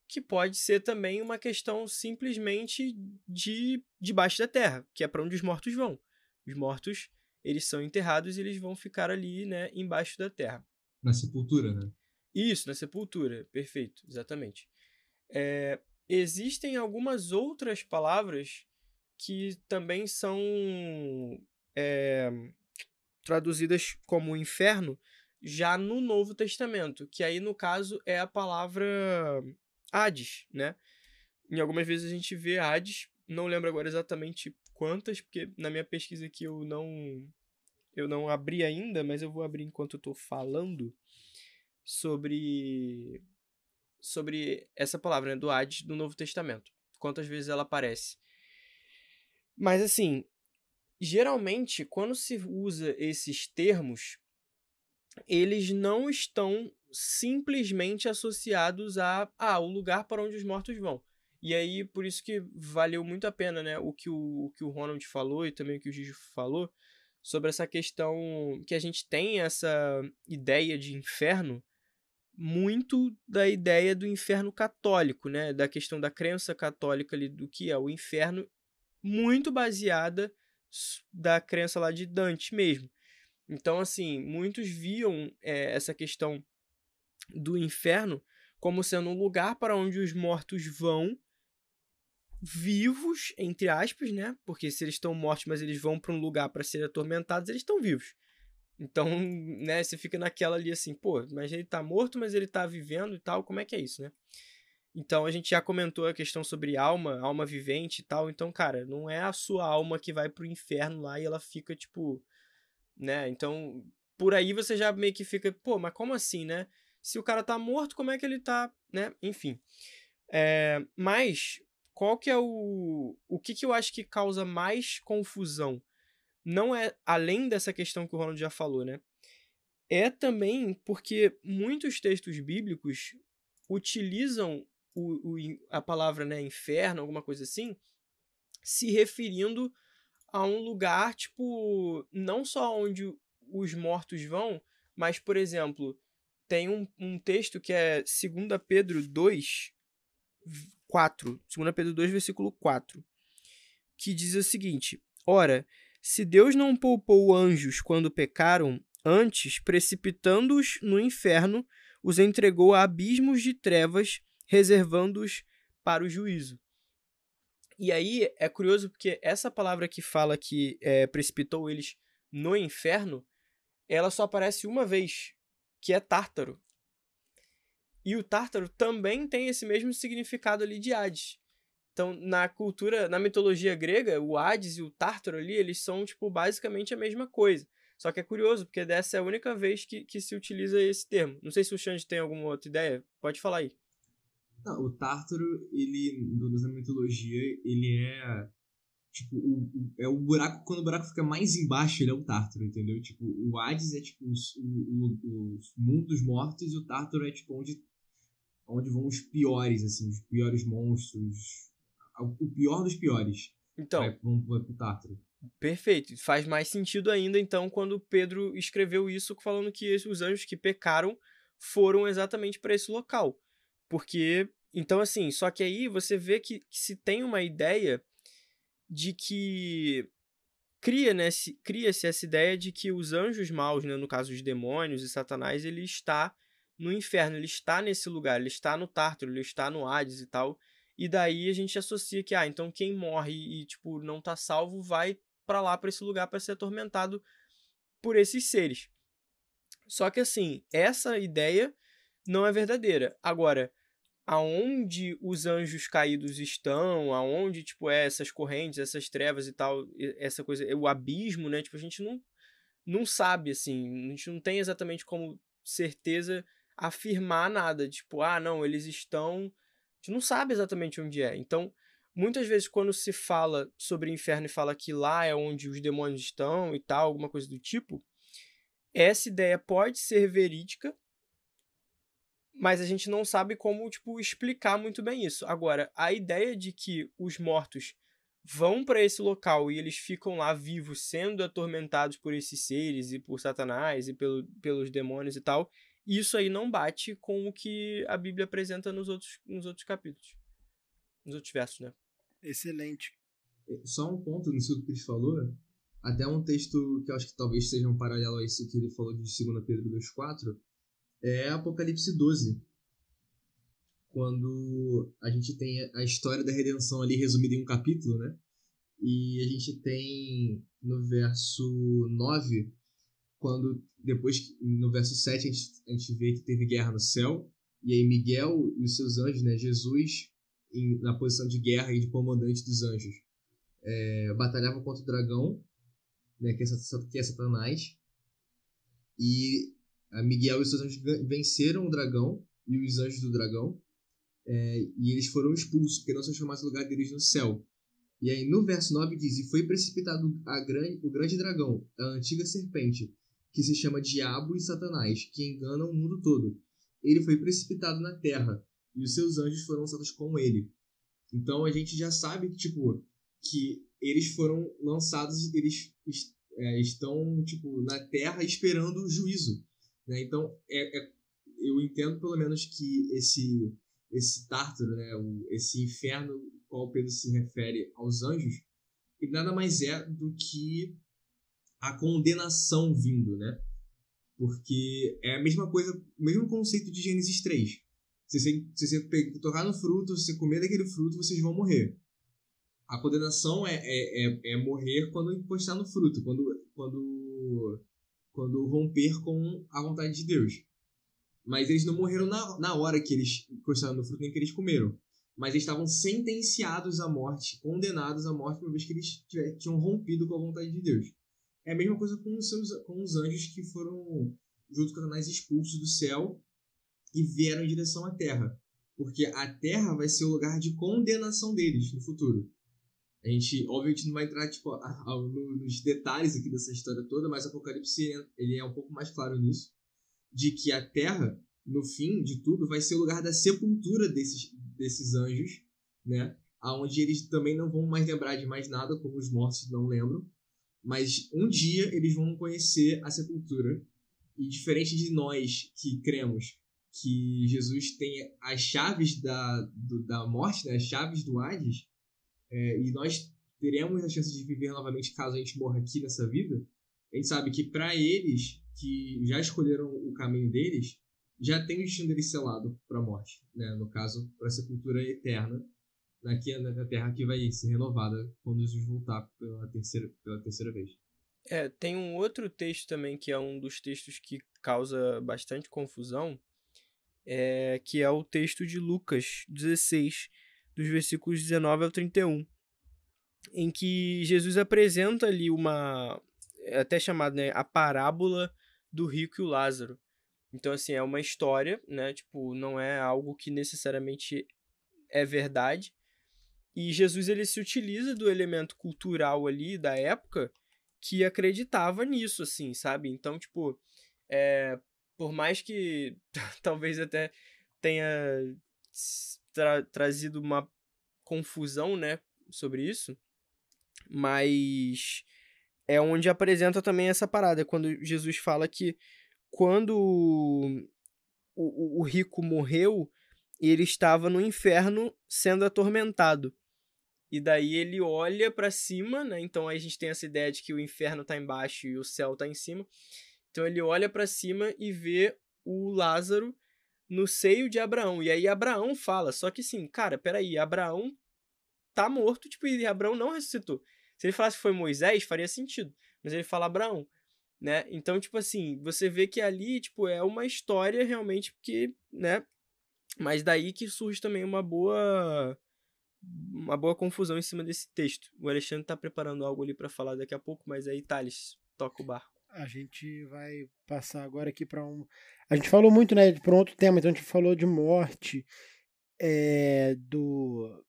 que pode ser também uma questão simplesmente de debaixo da terra, que é para onde os mortos vão. Os mortos, eles são enterrados e eles vão ficar ali, né, embaixo da terra. Na sepultura, né? Isso, na sepultura, perfeito, exatamente. É, existem algumas outras palavras que também são é, traduzidas como inferno já no Novo Testamento, que aí no caso é a palavra Hades, né? Em algumas vezes a gente vê Hades, não lembro agora exatamente quantas, porque na minha pesquisa aqui eu não eu não abri ainda, mas eu vou abrir enquanto eu tô falando sobre sobre essa palavra, né, do Hades do Novo Testamento. Quantas vezes ela aparece. Mas assim, geralmente quando se usa esses termos, eles não estão simplesmente associados a ah, o lugar para onde os mortos vão. E aí, por isso que valeu muito a pena, né, o que o, o que o Ronald falou e também o que o Gigi falou sobre essa questão que a gente tem essa ideia de inferno muito da ideia do inferno católico, né, da questão da crença católica ali do que é o inferno, muito baseada da crença lá de Dante mesmo. Então, assim, muitos viam é, essa questão do inferno como sendo um lugar para onde os mortos vão vivos, entre aspas, né? Porque se eles estão mortos, mas eles vão para um lugar para serem atormentados, eles estão vivos. Então, [LAUGHS] né, você fica naquela ali assim, pô, mas ele tá morto, mas ele tá vivendo e tal, como é que é isso, né? Então a gente já comentou a questão sobre alma, alma vivente e tal. Então, cara, não é a sua alma que vai pro inferno lá e ela fica, tipo, né? Então, por aí você já meio que fica, pô, mas como assim, né? Se o cara tá morto, como é que ele tá, né? Enfim. É, mas, qual que é o. O que, que eu acho que causa mais confusão? Não é além dessa questão que o Ronald já falou, né? É também porque muitos textos bíblicos utilizam o, o, a palavra né, inferno, alguma coisa assim, se referindo a um lugar, tipo, não só onde os mortos vão, mas, por exemplo, tem um, um texto que é 2 Pedro 2, 4. 2 Pedro 2, versículo 4. Que diz o seguinte: Ora, se Deus não poupou anjos quando pecaram, antes, precipitando-os no inferno, os entregou a abismos de trevas, reservando-os para o juízo. E aí é curioso porque essa palavra que fala que é, precipitou eles no inferno, ela só aparece uma vez que é Tártaro. E o Tártaro também tem esse mesmo significado ali de Hades. Então, na cultura, na mitologia grega, o Hades e o Tártaro ali, eles são, tipo, basicamente a mesma coisa. Só que é curioso, porque dessa é a única vez que, que se utiliza esse termo. Não sei se o Xande tem alguma outra ideia. Pode falar aí. Não, o Tártaro, ele, na mitologia, ele é Tipo, o, é o buraco, quando o buraco fica mais embaixo, ele é o Tártaro, entendeu? Tipo, o Hades é tipo os, o, os mundos mortos e o Tártaro é tipo onde, onde vão os piores, assim, os piores monstros. O pior dos piores. Então. Vai, vai pro Tártaro. Perfeito. Faz mais sentido ainda, então, quando Pedro escreveu isso, falando que os anjos que pecaram foram exatamente para esse local. Porque, então, assim, só que aí você vê que, que se tem uma ideia de que cria né, cria-se essa ideia de que os anjos maus, né, no caso os demônios e Satanás, ele está no inferno, ele está nesse lugar, ele está no Tártaro, ele está no Hades e tal. E daí a gente associa que, ah, então quem morre e, tipo, não tá salvo vai para lá, para esse lugar, para ser atormentado por esses seres. Só que, assim, essa ideia não é verdadeira. Agora, aonde os anjos caídos estão, aonde, tipo, é essas correntes, essas trevas e tal, essa coisa, o abismo, né? Tipo, a gente não, não sabe, assim, a gente não tem exatamente como certeza afirmar nada. Tipo, ah, não, eles estão gente não sabe exatamente onde é. Então, muitas vezes, quando se fala sobre inferno e fala que lá é onde os demônios estão e tal, alguma coisa do tipo, essa ideia pode ser verídica, mas a gente não sabe como, tipo, explicar muito bem isso. Agora, a ideia de que os mortos vão para esse local e eles ficam lá vivos, sendo atormentados por esses seres e por Satanás e pelo, pelos demônios e tal, isso aí não bate com o que a Bíblia apresenta nos outros, nos outros capítulos. Nos outros versos, né? Excelente. É, só um ponto nisso que o Cris falou. Até um texto que eu acho que talvez seja um paralelo a isso que ele falou de 2 Pedro 2,4 é Apocalipse 12. Quando a gente tem a história da redenção ali resumida em um capítulo, né? E a gente tem no verso 9 quando depois no verso 7 a gente, a gente vê que teve guerra no céu, e aí Miguel e os seus anjos, né, Jesus em, na posição de guerra e de comandante dos anjos, é, batalhavam contra o dragão, né, que, é, que é Satanás, e Miguel e seus anjos venceram o dragão e os anjos do dragão, é, e eles foram expulsos, porque não se chamasse o lugar deles no céu. E aí no verso 9 diz: E foi precipitado a grande, o grande dragão, a antiga serpente, que se chama Diabo e Satanás, que engana o mundo todo. Ele foi precipitado na terra, e os seus anjos foram lançados com ele. Então a gente já sabe que, tipo, que eles foram lançados, eles é, estão, tipo, na terra esperando o juízo. Né? Então, é, é, eu entendo pelo menos que esse esse tártaro, né, o, esse inferno ao qual Pedro se refere aos anjos, ele nada mais é do que a condenação vindo, né? Porque é a mesma coisa, o mesmo conceito de Gênesis 3. Se você, se você tocar no fruto, se você comer daquele fruto, vocês vão morrer. A condenação é, é, é, é morrer quando encostar no fruto, quando, quando, quando romper com a vontade de Deus. Mas eles não morreram na, na hora que eles encostaram no fruto, nem que eles comeram. Mas eles estavam sentenciados à morte, condenados à morte, uma vez que eles tinham rompido com a vontade de Deus. É a mesma coisa com os, seus, com os anjos que foram, junto com Satanás, expulsos do céu e vieram em direção à terra. Porque a terra vai ser o lugar de condenação deles no futuro. A gente, obviamente, não vai entrar tipo, a, a, nos detalhes aqui dessa história toda, mas Apocalipse ele é um pouco mais claro nisso. De que a terra, no fim de tudo, vai ser o lugar da sepultura desses, desses anjos, né? Onde eles também não vão mais lembrar de mais nada, como os mortos não lembram mas um dia eles vão conhecer a sepultura. E diferente de nós que cremos que Jesus tem as chaves da, do, da morte, né? as chaves do Hades, é, e nós teremos a chance de viver novamente caso a gente morra aqui nessa vida, a gente sabe que para eles que já escolheram o caminho deles, já tem o destino deles selado para a morte, né? no caso, para a sepultura eterna, aqui na Terra que vai ser renovada quando Jesus voltar pela terceira, pela terceira vez. É, tem um outro texto também que é um dos textos que causa bastante confusão, é, que é o texto de Lucas 16, dos versículos 19 ao 31, em que Jesus apresenta ali uma, é até chamada né, a parábola do rico e o Lázaro. Então, assim, é uma história, né? Tipo, não é algo que necessariamente é verdade, e Jesus ele se utiliza do elemento cultural ali da época que acreditava nisso, assim, sabe? Então, tipo, é, por mais que [LAUGHS] talvez até tenha tra trazido uma confusão, né, sobre isso, Mas é onde apresenta também essa parada, quando Jesus fala que quando o, o, o rico morreu, ele estava no inferno sendo atormentado. E daí ele olha para cima, né? Então a gente tem essa ideia de que o inferno tá embaixo e o céu tá em cima. Então ele olha para cima e vê o Lázaro no seio de Abraão. E aí Abraão fala, só que sim, cara, peraí, Abraão tá morto, tipo, e Abraão não ressuscitou. Se ele falasse que foi Moisés, faria sentido. Mas ele fala Abraão, né? Então, tipo assim, você vê que ali, tipo, é uma história realmente que, né? Mas daí que surge também uma boa uma boa confusão em cima desse texto. O Alexandre tá preparando algo ali para falar daqui a pouco, mas aí, Thales, toca o barco. A gente vai passar agora aqui para um. A gente falou muito, né, para um outro tema, então a gente falou de morte, é, do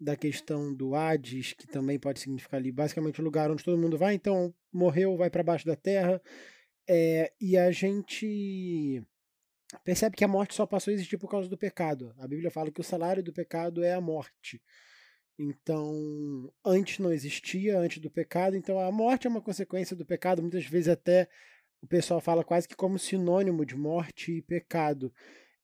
da questão do Hades, que também pode significar ali basicamente o lugar onde todo mundo vai, então morreu, vai para baixo da terra. É, e a gente percebe que a morte só passou a existir por causa do pecado. A Bíblia fala que o salário do pecado é a morte. Então, antes não existia, antes do pecado, então a morte é uma consequência do pecado, muitas vezes até o pessoal fala quase que como sinônimo de morte e pecado.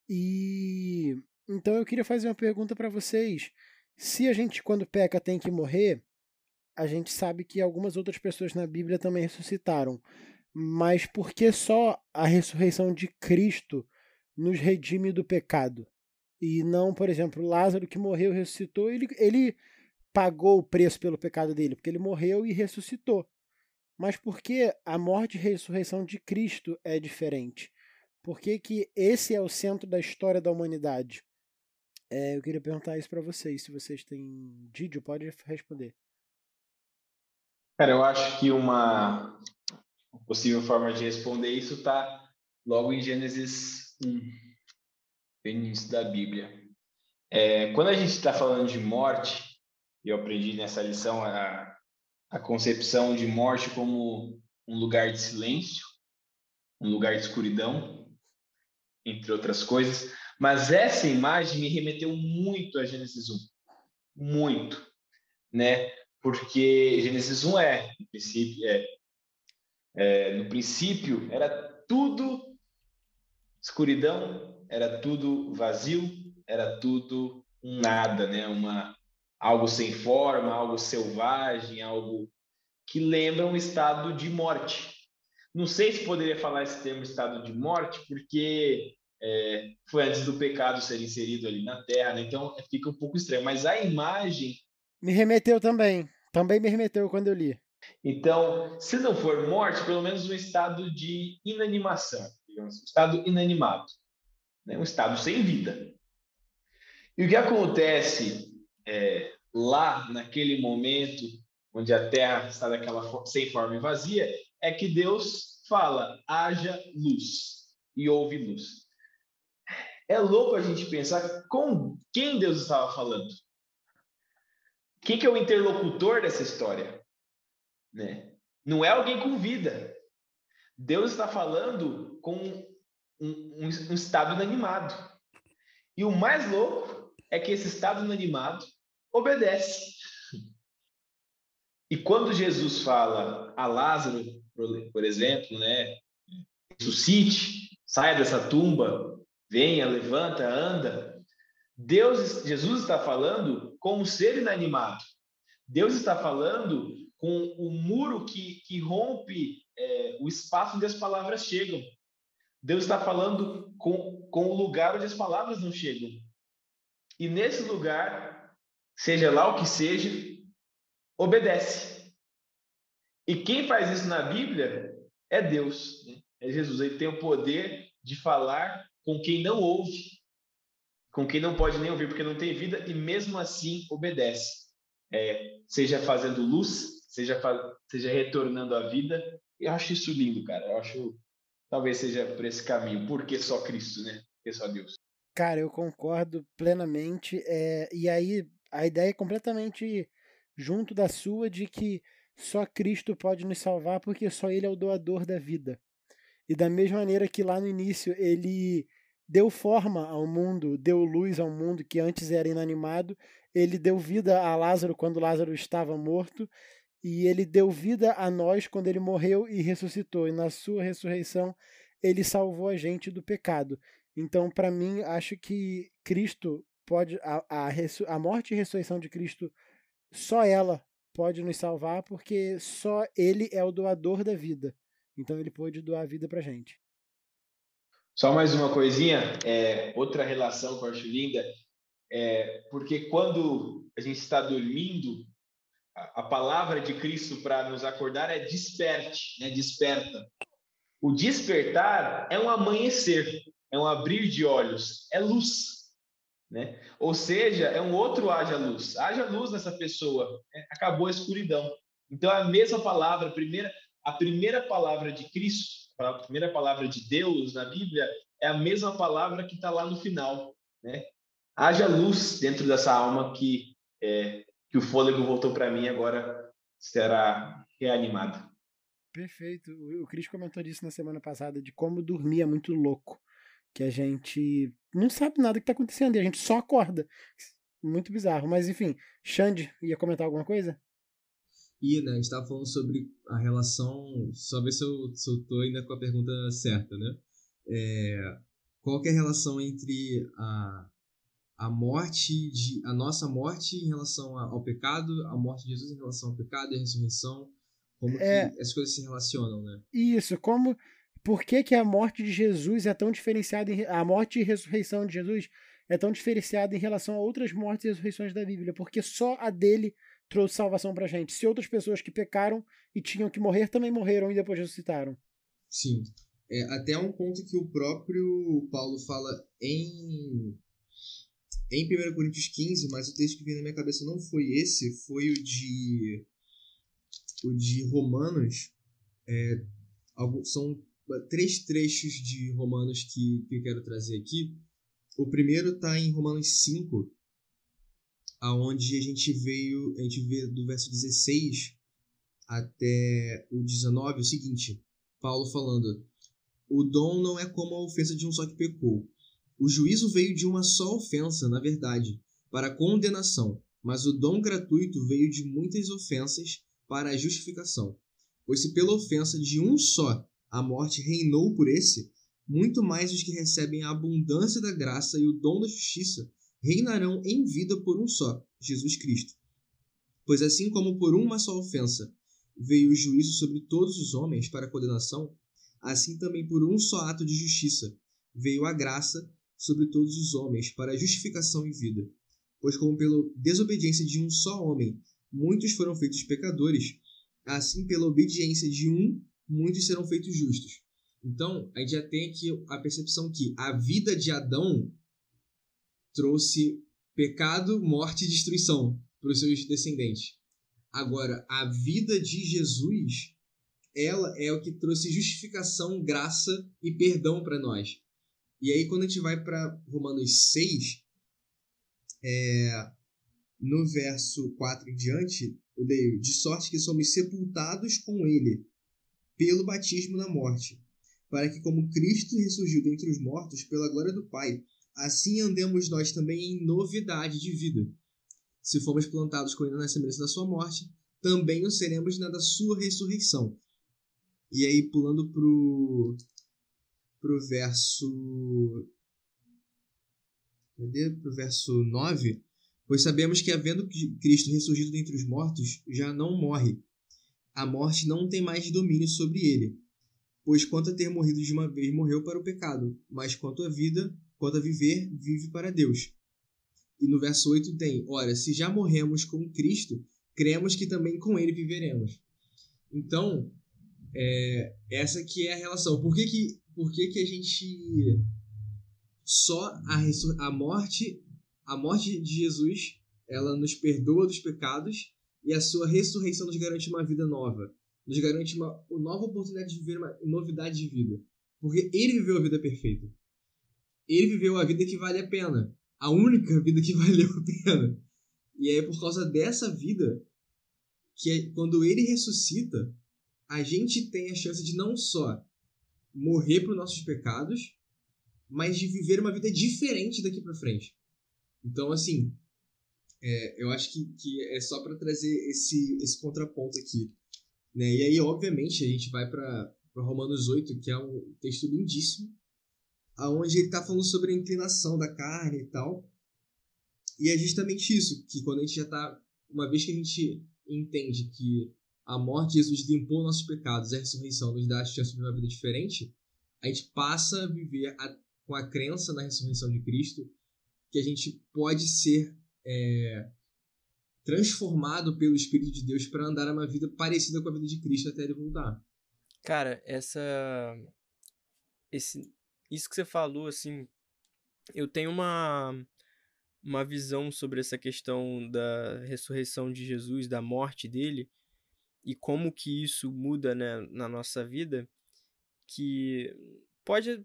E então eu queria fazer uma pergunta para vocês. Se a gente, quando peca, tem que morrer, a gente sabe que algumas outras pessoas na Bíblia também ressuscitaram. Mas por que só a ressurreição de Cristo nos redime do pecado? E não, por exemplo, Lázaro que morreu e ressuscitou, ele, ele pagou o preço pelo pecado dele, porque ele morreu e ressuscitou. Mas por que a morte e ressurreição de Cristo é diferente? Por que, que esse é o centro da história da humanidade? É, eu queria perguntar isso para vocês. Se vocês têm. Didio, pode responder. Cara, eu acho que uma possível forma de responder isso está logo em Gênesis 1, no início da Bíblia. É, quando a gente está falando de morte, eu aprendi nessa lição a, a concepção de morte como um lugar de silêncio, um lugar de escuridão, entre outras coisas. Mas essa imagem me remeteu muito a Gênesis 1. Muito. Né? Porque Gênesis 1 é, no princípio, é, é, no princípio era tudo escuridão, era tudo vazio, era tudo um nada, né? Uma algo sem forma, algo selvagem, algo que lembra um estado de morte. Não sei se poderia falar esse termo estado de morte, porque é, foi antes do pecado ser inserido ali na terra, né? então fica um pouco estranho. Mas a imagem. Me remeteu também. Também me remeteu quando eu li. Então, se não for morte, pelo menos um estado de inanimação, digamos, um estado inanimado, né? um estado sem vida. E o que acontece é, lá, naquele momento, onde a terra está daquela sem forma e vazia, é que Deus fala: haja luz, e houve luz. É louco a gente pensar com quem Deus estava falando. Quem que é o interlocutor dessa história? Né? Não é alguém com vida. Deus está falando com um, um, um estado inanimado. E o mais louco é que esse estado inanimado obedece. E quando Jesus fala a Lázaro, por exemplo, né, ressuscite, saia dessa tumba, venha, levanta, anda. Deus, Jesus está falando com um ser inanimado. Deus está falando com o muro que, que rompe é, o espaço onde as palavras chegam. Deus está falando com, com o lugar onde as palavras não chegam. E nesse lugar, seja lá o que seja, obedece. E quem faz isso na Bíblia é Deus, né? é Jesus. Ele tem o poder de falar com quem não ouve, com quem não pode nem ouvir porque não tem vida e mesmo assim obedece. É, seja fazendo luz, seja, seja retornando à vida. Eu acho isso lindo, cara. Eu acho talvez seja por esse caminho. Por que só Cristo, né? Por que só Deus? Cara, eu concordo plenamente. É, e aí a ideia é completamente junto da sua de que só Cristo pode nos salvar porque só Ele é o doador da vida. E da mesma maneira que lá no início ele deu forma ao mundo, deu luz ao mundo que antes era inanimado, ele deu vida a Lázaro quando Lázaro estava morto. E ele deu vida a nós quando ele morreu e ressuscitou. E na sua ressurreição, ele salvou a gente do pecado. Então, para mim, acho que Cristo pode. A, a, a morte e ressurreição de Cristo, só ela pode nos salvar, porque só ele é o doador da vida. Então, ele pôde doar a vida pra gente. Só mais uma coisinha, é, outra relação que eu acho linda, é, porque quando a gente está dormindo, a, palavra de Cristo para nos acordar é desperte, né? desperta. O despertar é um amanhecer, é um abrir de olhos, é luz. Né? Ou seja, é um outro haja luz. Haja luz nessa pessoa, né? acabou a escuridão. Então, a mesma palavra, a primeira, a primeira palavra de Cristo, a primeira palavra de Deus na Bíblia, é a mesma palavra que está lá no final. Né? Haja luz dentro dessa alma que, é, que o fôlego voltou para mim agora será reanimado. Perfeito. O Cris comentou disso na semana passada, de como dormir é muito louco. Que a gente não sabe nada que está acontecendo e a gente só acorda. Muito bizarro. Mas enfim, Xande, ia comentar alguma coisa? E, né, a gente estava falando sobre a relação, só ver se eu, se eu tô ainda com a pergunta certa, né? É, qual é a relação entre a, a morte, de, a nossa morte em relação ao pecado, a morte de Jesus em relação ao pecado e a ressurreição, como é, que essas coisas se relacionam, né? Isso, como, por que, que a morte de Jesus é tão diferenciada, em, a morte e ressurreição de Jesus é tão diferenciada em relação a outras mortes e ressurreições da Bíblia, porque só a dele trouxe salvação pra gente. Se outras pessoas que pecaram e tinham que morrer também morreram e depois ressuscitaram. Sim. É, até um ponto que o próprio Paulo fala em em 1 Coríntios 15, mas o texto que veio na minha cabeça não foi esse, foi o de o de Romanos. É, são três trechos de Romanos que, que eu quero trazer aqui. O primeiro está em Romanos 5, aonde a gente veio, a gente vê do verso 16 até o 19 o seguinte, Paulo falando: O dom não é como a ofensa de um só que pecou. O juízo veio de uma só ofensa, na verdade, para a condenação, mas o dom gratuito veio de muitas ofensas para a justificação. Pois se pela ofensa de um só a morte reinou por esse, muito mais os que recebem a abundância da graça e o dom da justiça reinarão em vida por um só, Jesus Cristo. Pois assim como por uma só ofensa veio o juízo sobre todos os homens para condenação, assim também por um só ato de justiça veio a graça sobre todos os homens para justificação e vida. Pois como pela desobediência de um só homem muitos foram feitos pecadores, assim pela obediência de um muitos serão feitos justos. Então, a gente já tem aqui a percepção que a vida de Adão trouxe pecado, morte e destruição para os seus descendentes. Agora, a vida de Jesus, ela é o que trouxe justificação, graça e perdão para nós. E aí, quando a gente vai para Romanos 6, é, no verso 4 em diante, eu leio: De sorte que somos sepultados com ele pelo batismo na morte, para que, como Cristo ressurgiu dentre os mortos pela glória do Pai, assim andemos nós também em novidade de vida. Se formos plantados com ele na semelhança da sua morte, também o seremos na da sua ressurreição. E aí, pulando pro, pro verso. Cadê? Pro verso 9. Pois sabemos que, havendo Cristo ressurgido dentre os mortos, já não morre. A morte não tem mais domínio sobre ele. Pois quanto a ter morrido de uma vez, morreu para o pecado, mas quanto à vida, quanto a viver, vive para Deus. E no verso 8 tem: Ora, se já morremos com Cristo, cremos que também com ele viveremos. Então, é, essa que é a relação. Por que, que, por que, que a gente só a, a morte a morte de Jesus, ela nos perdoa dos pecados e a sua ressurreição nos garante uma vida nova. Nos garante uma, uma nova oportunidade de viver uma novidade de vida. Porque ele viveu a vida perfeita. Ele viveu a vida que vale a pena. A única vida que [LAUGHS] valeu a pena. E é por causa dessa vida que é, quando ele ressuscita, a gente tem a chance de não só morrer para os nossos pecados, mas de viver uma vida diferente daqui para frente. Então, assim, É, eu acho que, que é só para trazer esse, esse contraponto aqui. Né? E aí, obviamente, a gente vai para Romanos 8, que é um texto lindíssimo, aonde ele está falando sobre a inclinação da carne e tal. E é justamente isso, que quando a gente já está, uma vez que a gente entende que a morte de Jesus limpou nossos pecados, a ressurreição nos dá a chance de uma vida diferente, a gente passa a viver a, com a crença na ressurreição de Cristo, que a gente pode ser é, transformado pelo Espírito de Deus para andar uma vida parecida com a vida de Cristo até ele voltar. Cara, essa. Esse, isso que você falou, assim. Eu tenho uma, uma visão sobre essa questão da ressurreição de Jesus, da morte dele, e como que isso muda né, na nossa vida, que pode,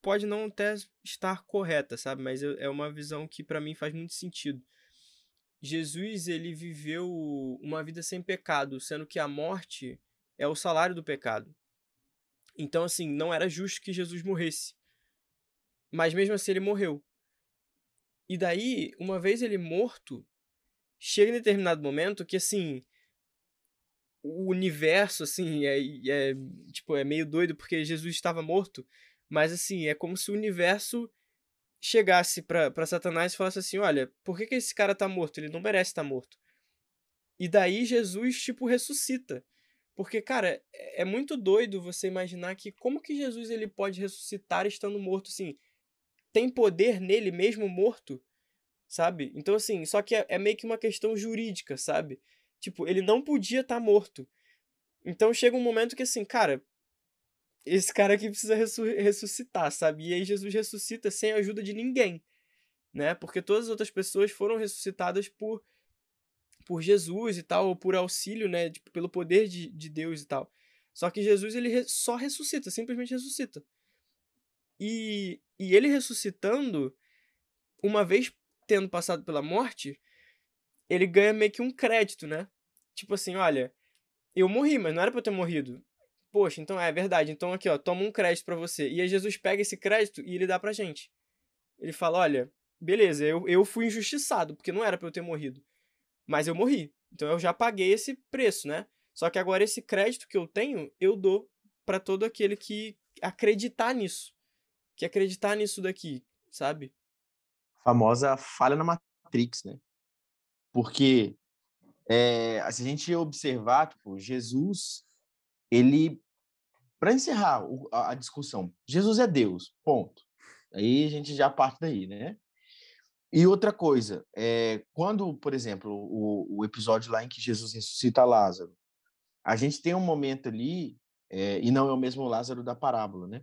pode não até estar correta, sabe? Mas é uma visão que para mim faz muito sentido. Jesus ele viveu uma vida sem pecado, sendo que a morte é o salário do pecado. Então, assim, não era justo que Jesus morresse. Mas mesmo assim ele morreu. E daí, uma vez ele morto, chega em determinado momento que, assim, o universo, assim, é, é, tipo, é meio doido porque Jesus estava morto, mas, assim, é como se o universo chegasse para Satanás e falasse assim, olha, por que, que esse cara tá morto? Ele não merece estar tá morto. E daí Jesus, tipo, ressuscita. Porque, cara, é, é muito doido você imaginar que como que Jesus ele pode ressuscitar estando morto, assim, tem poder nele mesmo morto, sabe? Então, assim, só que é, é meio que uma questão jurídica, sabe? Tipo, ele não podia estar tá morto. Então chega um momento que, assim, cara, esse cara aqui precisa ressuscitar, sabe? E aí Jesus ressuscita sem a ajuda de ninguém, né? Porque todas as outras pessoas foram ressuscitadas por por Jesus e tal, ou por auxílio, né? Tipo, pelo poder de, de Deus e tal. Só que Jesus, ele só ressuscita, simplesmente ressuscita. E, e ele ressuscitando, uma vez tendo passado pela morte, ele ganha meio que um crédito, né? Tipo assim, olha, eu morri, mas não era pra eu ter morrido. Poxa, então é verdade. Então aqui, ó, toma um crédito para você. E aí Jesus pega esse crédito e ele dá pra gente. Ele fala, olha, beleza, eu, eu fui injustiçado, porque não era pra eu ter morrido. Mas eu morri. Então eu já paguei esse preço, né? Só que agora esse crédito que eu tenho, eu dou para todo aquele que acreditar nisso que acreditar nisso daqui, sabe? Famosa falha na Matrix, né? Porque é, se a gente observar, tipo, Jesus, ele, para encerrar a discussão, Jesus é Deus, ponto. Aí a gente já parte daí, né? E outra coisa, é, quando, por exemplo, o, o, episódio lá em que Jesus ressuscita Lázaro, a gente tem um momento ali, é, e não é o mesmo Lázaro da parábola, né?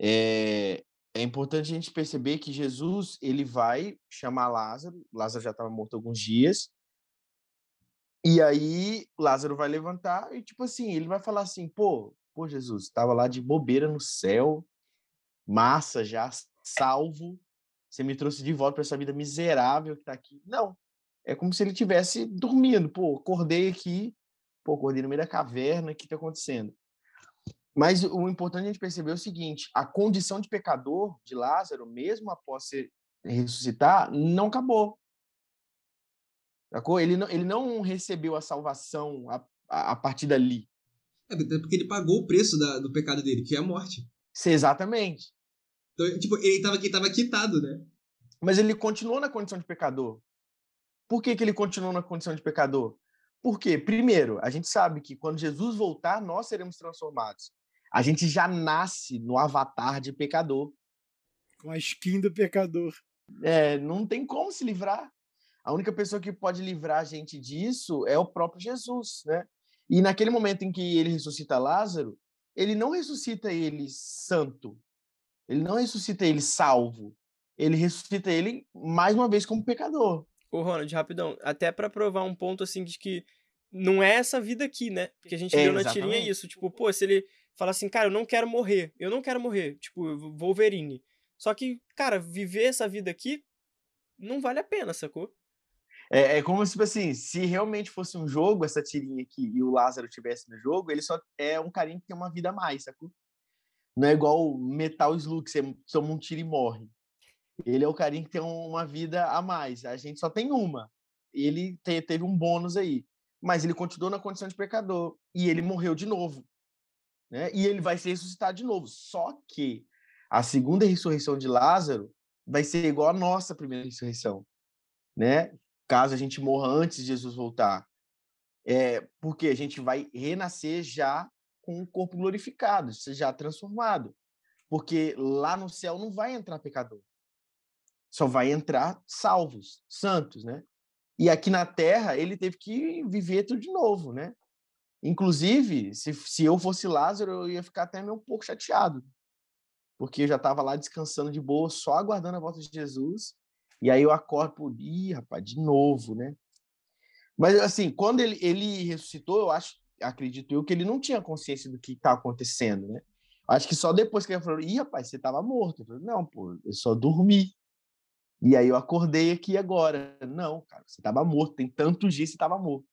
É, é importante a gente perceber que Jesus ele vai chamar Lázaro. Lázaro já estava morto alguns dias. E aí Lázaro vai levantar e tipo assim ele vai falar assim, pô, pô Jesus, estava lá de bobeira no céu, massa já salvo. Você me trouxe de volta para essa vida miserável que está aqui. Não, é como se ele tivesse dormindo. Pô, acordei aqui, pô, acordei no meio da caverna, o que está acontecendo? Mas o importante é a gente perceber é o seguinte: a condição de pecador de Lázaro, mesmo após ser ressuscitar, não acabou. Sacou? Ele não, ele não recebeu a salvação a, a, a partir dali. É, porque ele pagou o preço da, do pecado dele, que é a morte. Sim, exatamente. Então, tipo, ele estava ele tava quitado, né? Mas ele continuou na condição de pecador. Por que, que ele continuou na condição de pecador? Porque, primeiro, a gente sabe que quando Jesus voltar, nós seremos transformados a gente já nasce no avatar de pecador. Com a skin do pecador. É, não tem como se livrar. A única pessoa que pode livrar a gente disso é o próprio Jesus, né? E naquele momento em que ele ressuscita Lázaro, ele não ressuscita ele santo. Ele não ressuscita ele salvo. Ele ressuscita ele mais uma vez como pecador. Ô, Ronald, rapidão, até para provar um ponto assim de que não é essa vida aqui, né? Porque a gente é, deu na tirinha isso, tipo, pô, se ele fala assim, cara, eu não quero morrer, eu não quero morrer, tipo, Wolverine. Só que, cara, viver essa vida aqui não vale a pena, sacou? É, é como se, tipo assim, se realmente fosse um jogo, essa tirinha aqui, e o Lázaro tivesse no jogo, ele só é um carinha que tem uma vida a mais, sacou? Não é igual Metal Slug, você toma um tiro e morre. Ele é o carinha que tem uma vida a mais. A gente só tem uma. ele te, teve um bônus aí. Mas ele continuou na condição de pecador e ele morreu de novo. Né? E ele vai ser ressuscitado de novo. Só que a segunda ressurreição de Lázaro vai ser igual a nossa primeira ressurreição, né? Caso a gente morra antes de Jesus voltar. É, porque a gente vai renascer já com o corpo glorificado, já transformado. Porque lá no céu não vai entrar pecador. Só vai entrar salvos, santos, né? E aqui na terra ele teve que viver tudo de novo, né? Inclusive, se, se eu fosse Lázaro, eu ia ficar até meio um pouco chateado. Porque eu já estava lá descansando de boa, só aguardando a volta de Jesus. E aí eu acordo, por ih, rapaz, de novo, né? Mas, assim, quando ele, ele ressuscitou, eu acho, acredito eu, que ele não tinha consciência do que estava acontecendo, né? Acho que só depois que ele falou, ih, rapaz, você estava morto. Eu falei, não, pô, eu só dormi. E aí eu acordei aqui agora. Não, cara, você estava morto. Tem tantos dias que você estava morto.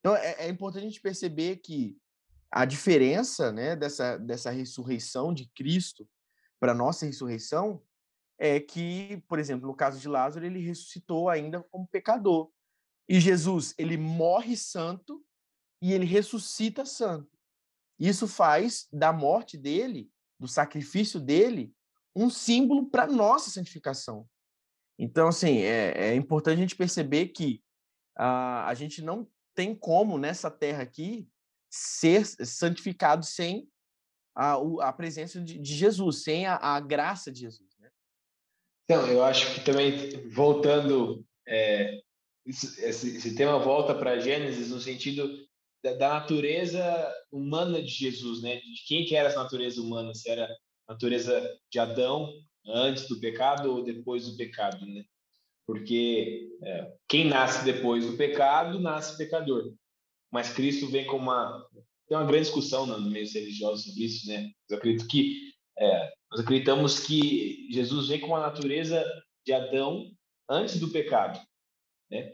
Então é, é, importante a gente perceber que a diferença né, dessa, dessa ressurreição de Cristo para a nossa ressurreição é que, por exemplo, no caso de Lázaro, ele ressuscitou ainda como pecador. E Jesus, ele morre santo e ele ressuscita santo. Isso faz da morte dele, do sacrifício dele, um símbolo para nossa santificação. Então, assim, é, é, importante a gente perceber que a, a gente não tem como, nessa terra aqui, ser santificado sem a, a presença de, de Jesus, sem a, a, graça de Jesus. Né? Então, eu acho que também, voltando é, esse, esse tema volta para Gênesis no sentido da, da, natureza humana de Jesus, né? De quem que era essa natureza humana? Se era a natureza de Adão antes do pecado ou depois do pecado, né? Porque é, quem nasce depois do pecado nasce pecador. Mas Cristo vem com uma tem uma grande discussão no meio religioso sobre isso, né? Eu acredito que é, nós acreditamos que Jesus vem com a natureza de Adão antes do pecado. Né?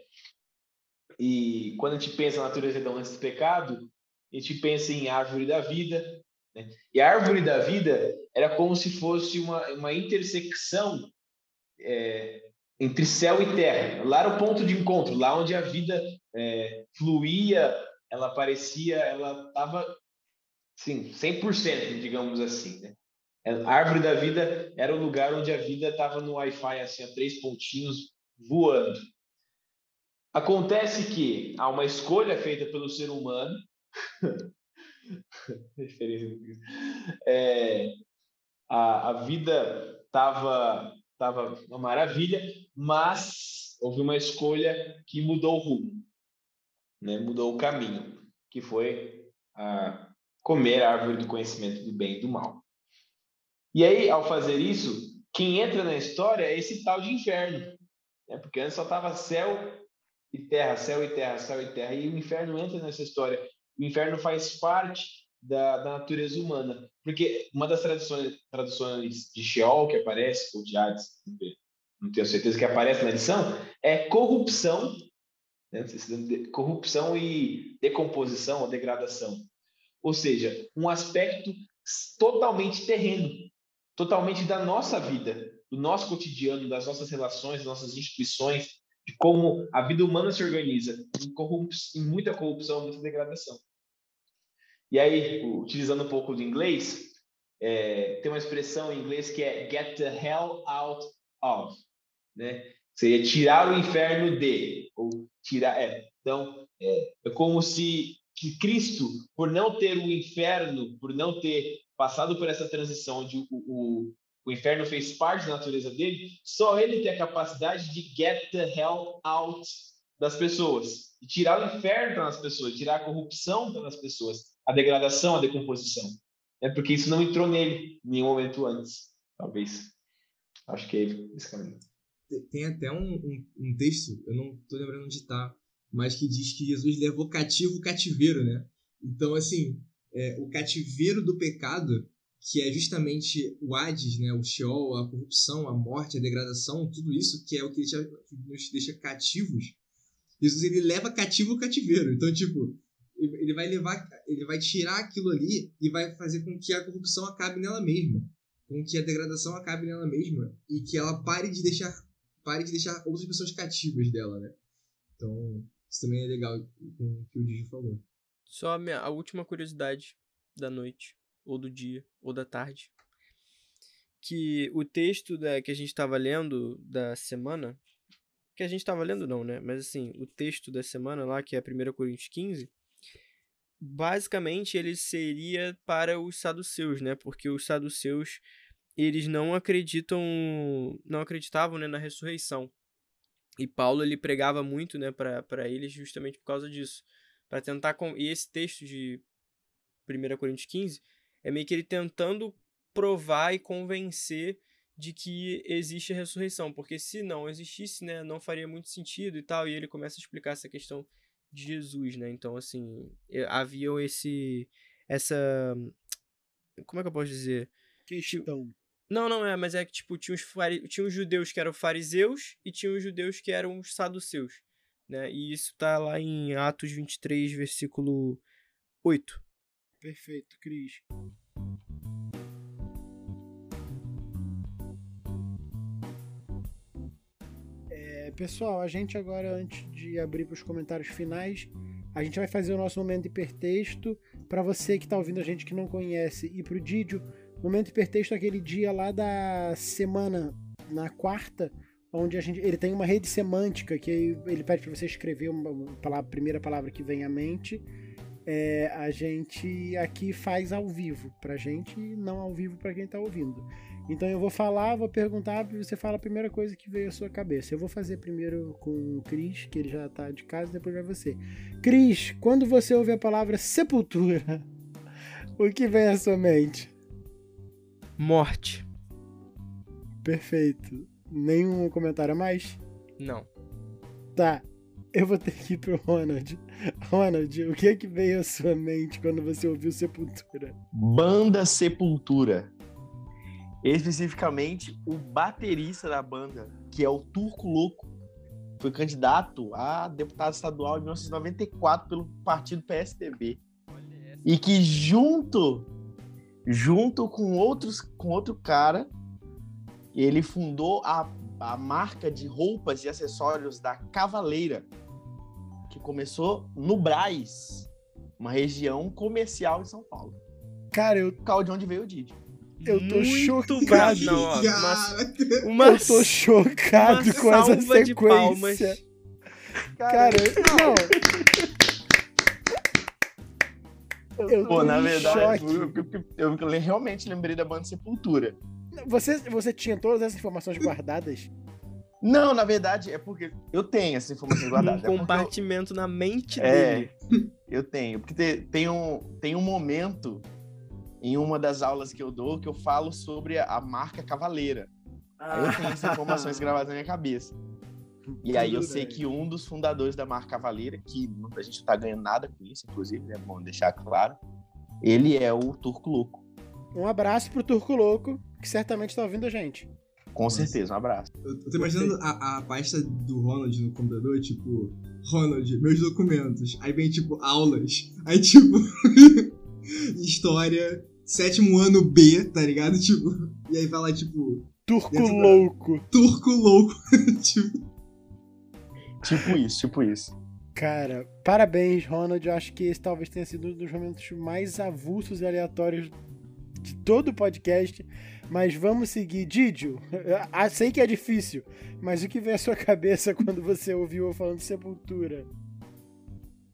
E quando a gente pensa na natureza de antes do pecado, a gente pensa em árvore da vida. Né? E a árvore da vida era como se fosse uma, uma intersecção é, entre céu e terra. Lá era o ponto de encontro, lá onde a vida é, fluía, ela parecia, ela estava, sim, 100%, digamos assim. Né? A árvore da vida era o lugar onde a vida estava no Wi-Fi, assim, a três pontinhos voando. Acontece que há uma escolha feita pelo ser humano. [LAUGHS] é, a, a vida estava tava uma maravilha, mas houve uma escolha que mudou o rumo, né? mudou o caminho, que foi a comer a árvore do conhecimento do bem e do mal. E aí, ao fazer isso, quem entra na história é esse tal de inferno, né? porque antes só estava céu e terra, céu e terra, céu e terra. E o inferno entra nessa história. O inferno faz parte da, da natureza humana. Porque uma das traduções, traduções de Sheol que aparece, ou de Hades, não tenho certeza que aparece na edição, é corrupção, né? corrupção e decomposição ou degradação. Ou seja, um aspecto totalmente terreno, totalmente da nossa vida, do nosso cotidiano, das nossas relações, das nossas instituições, de como a vida humana se organiza em, em muita corrupção, muita degradação. E aí, utilizando um pouco do inglês, é, tem uma expressão em inglês que é get the hell out of, né? Seria tirar o inferno de, ou tirar, é. Então, é, é como se que Cristo, por não ter o inferno, por não ter passado por essa transição onde o, o, o inferno fez parte da natureza dele, só ele tem a capacidade de get the hell out das pessoas, tirar o inferno das pessoas, tirar a corrupção das pessoas, a degradação, a decomposição. É porque isso não entrou nele em nenhum momento antes, talvez. Acho que é esse caminho. Tem até um, um, um texto, eu não estou lembrando onde está, mas que diz que Jesus levou cativo o cativeiro, né? Então, assim, é, o cativeiro do pecado que é justamente o Hades, né, o Sheol, a corrupção, a morte, a degradação, tudo isso que é o que, deixa, que nos deixa cativos. Jesus ele leva cativo o cativeiro. Então, tipo, ele vai levar, ele vai tirar aquilo ali e vai fazer com que a corrupção acabe nela mesma, com que a degradação acabe nela mesma e que ela pare de deixar, pare de deixar outras pessoas cativas dela, né? Então, isso também é legal com o que o Digi falou. Só a, minha, a última curiosidade da noite, ou do dia, ou da tarde. Que o texto da, que a gente estava lendo da semana. Que a gente estava lendo, não, né? Mas assim, o texto da semana lá, que é 1 Coríntios 15, basicamente ele seria para os saduceus, né? Porque os saduceus eles não acreditam, não acreditavam né, na ressurreição. E Paulo ele pregava muito, né, para eles justamente por causa disso, para tentar com e esse texto de 1 Coríntios 15 é meio que ele tentando provar e convencer de que existe a ressurreição, porque se não existisse, né, não faria muito sentido e tal, e ele começa a explicar essa questão de Jesus, né? Então, assim, havia esse essa como é que eu posso dizer? Questão. Não, não é, mas é que, tipo, tinha os, fari... tinha os judeus que eram fariseus e tinha os judeus que eram os saduceus, né? E isso tá lá em Atos 23, versículo 8. Perfeito, Cris. Pessoal, a gente agora, antes de abrir para os comentários finais, a gente vai fazer o nosso momento hipertexto. Para você que está ouvindo a gente que não conhece, e para o Didio, Momento hipertexto é aquele dia lá da semana, na quarta, onde a gente, ele tem uma rede semântica que ele pede para você escrever uma palavra, primeira palavra que vem à mente. É, a gente aqui faz ao vivo pra gente e não ao vivo para quem tá ouvindo. Então eu vou falar, vou perguntar, e você fala a primeira coisa que veio à sua cabeça. Eu vou fazer primeiro com o Cris, que ele já tá de casa, depois vai você. Cris, quando você ouve a palavra sepultura, [LAUGHS] o que vem à sua mente? Morte. Perfeito. Nenhum comentário a mais? Não. Tá. Eu vou ter que ir pro Ronald. Ronald, o que é que veio à sua mente quando você ouviu Sepultura? Banda Sepultura. Especificamente, o baterista da banda, que é o Turco Louco, foi candidato a deputado estadual em 1994 pelo partido PSDB. E que junto junto com outros com outro cara, ele fundou a, a marca de roupas e acessórios da Cavaleira, que começou no Braz, uma região comercial de São Paulo. Cara, eu de onde veio o Didi. Eu tô Muito chocado. Não, ó, uma, uma, eu tô chocado com essa sequência. Cara, cara não. Eu Pô, na verdade, eu, eu, eu, realmente lembrei da banda Sepultura. Você, você tinha todas essas informações guardadas? Não, na verdade, é porque eu tenho essas informações guardadas. Um é compartimento eu... na mente é, dele. Eu tenho. Porque tem, tem, um, tem um momento em uma das aulas que eu dou que eu falo sobre a, marca Cavaleira. Ah. Aí eu tenho essas informações gravadas na minha cabeça. E aí eu sei que um dos fundadores da marca Cavaleira, que a gente não tá ganhando nada com isso, inclusive, é bom deixar claro, ele é o Turco Louco. Um abraço pro Turco Louco, que certamente tá ouvindo a gente. Com certeza, um abraço. Eu, tô imaginando a, a pasta do Ronald no computador, tipo, Ronald, meus documentos. Aí vem, tipo, aulas. Aí, tipo, [LAUGHS] história, sétimo ano B, tá ligado? [LAUGHS] Tipo, e aí vai lá, tipo. Turco louco. Turco louco. [LAUGHS] tipo. Tipo isso, tipo isso. Cara, parabéns, Ronald. Eu acho que esse talvez tenha sido um dos momentos mais avulsos e aleatórios de todo o podcast. Mas vamos seguir. Didio, [LAUGHS] ah, sei que é difícil, mas o que vem à sua cabeça quando você ouviu eu falando de sepultura?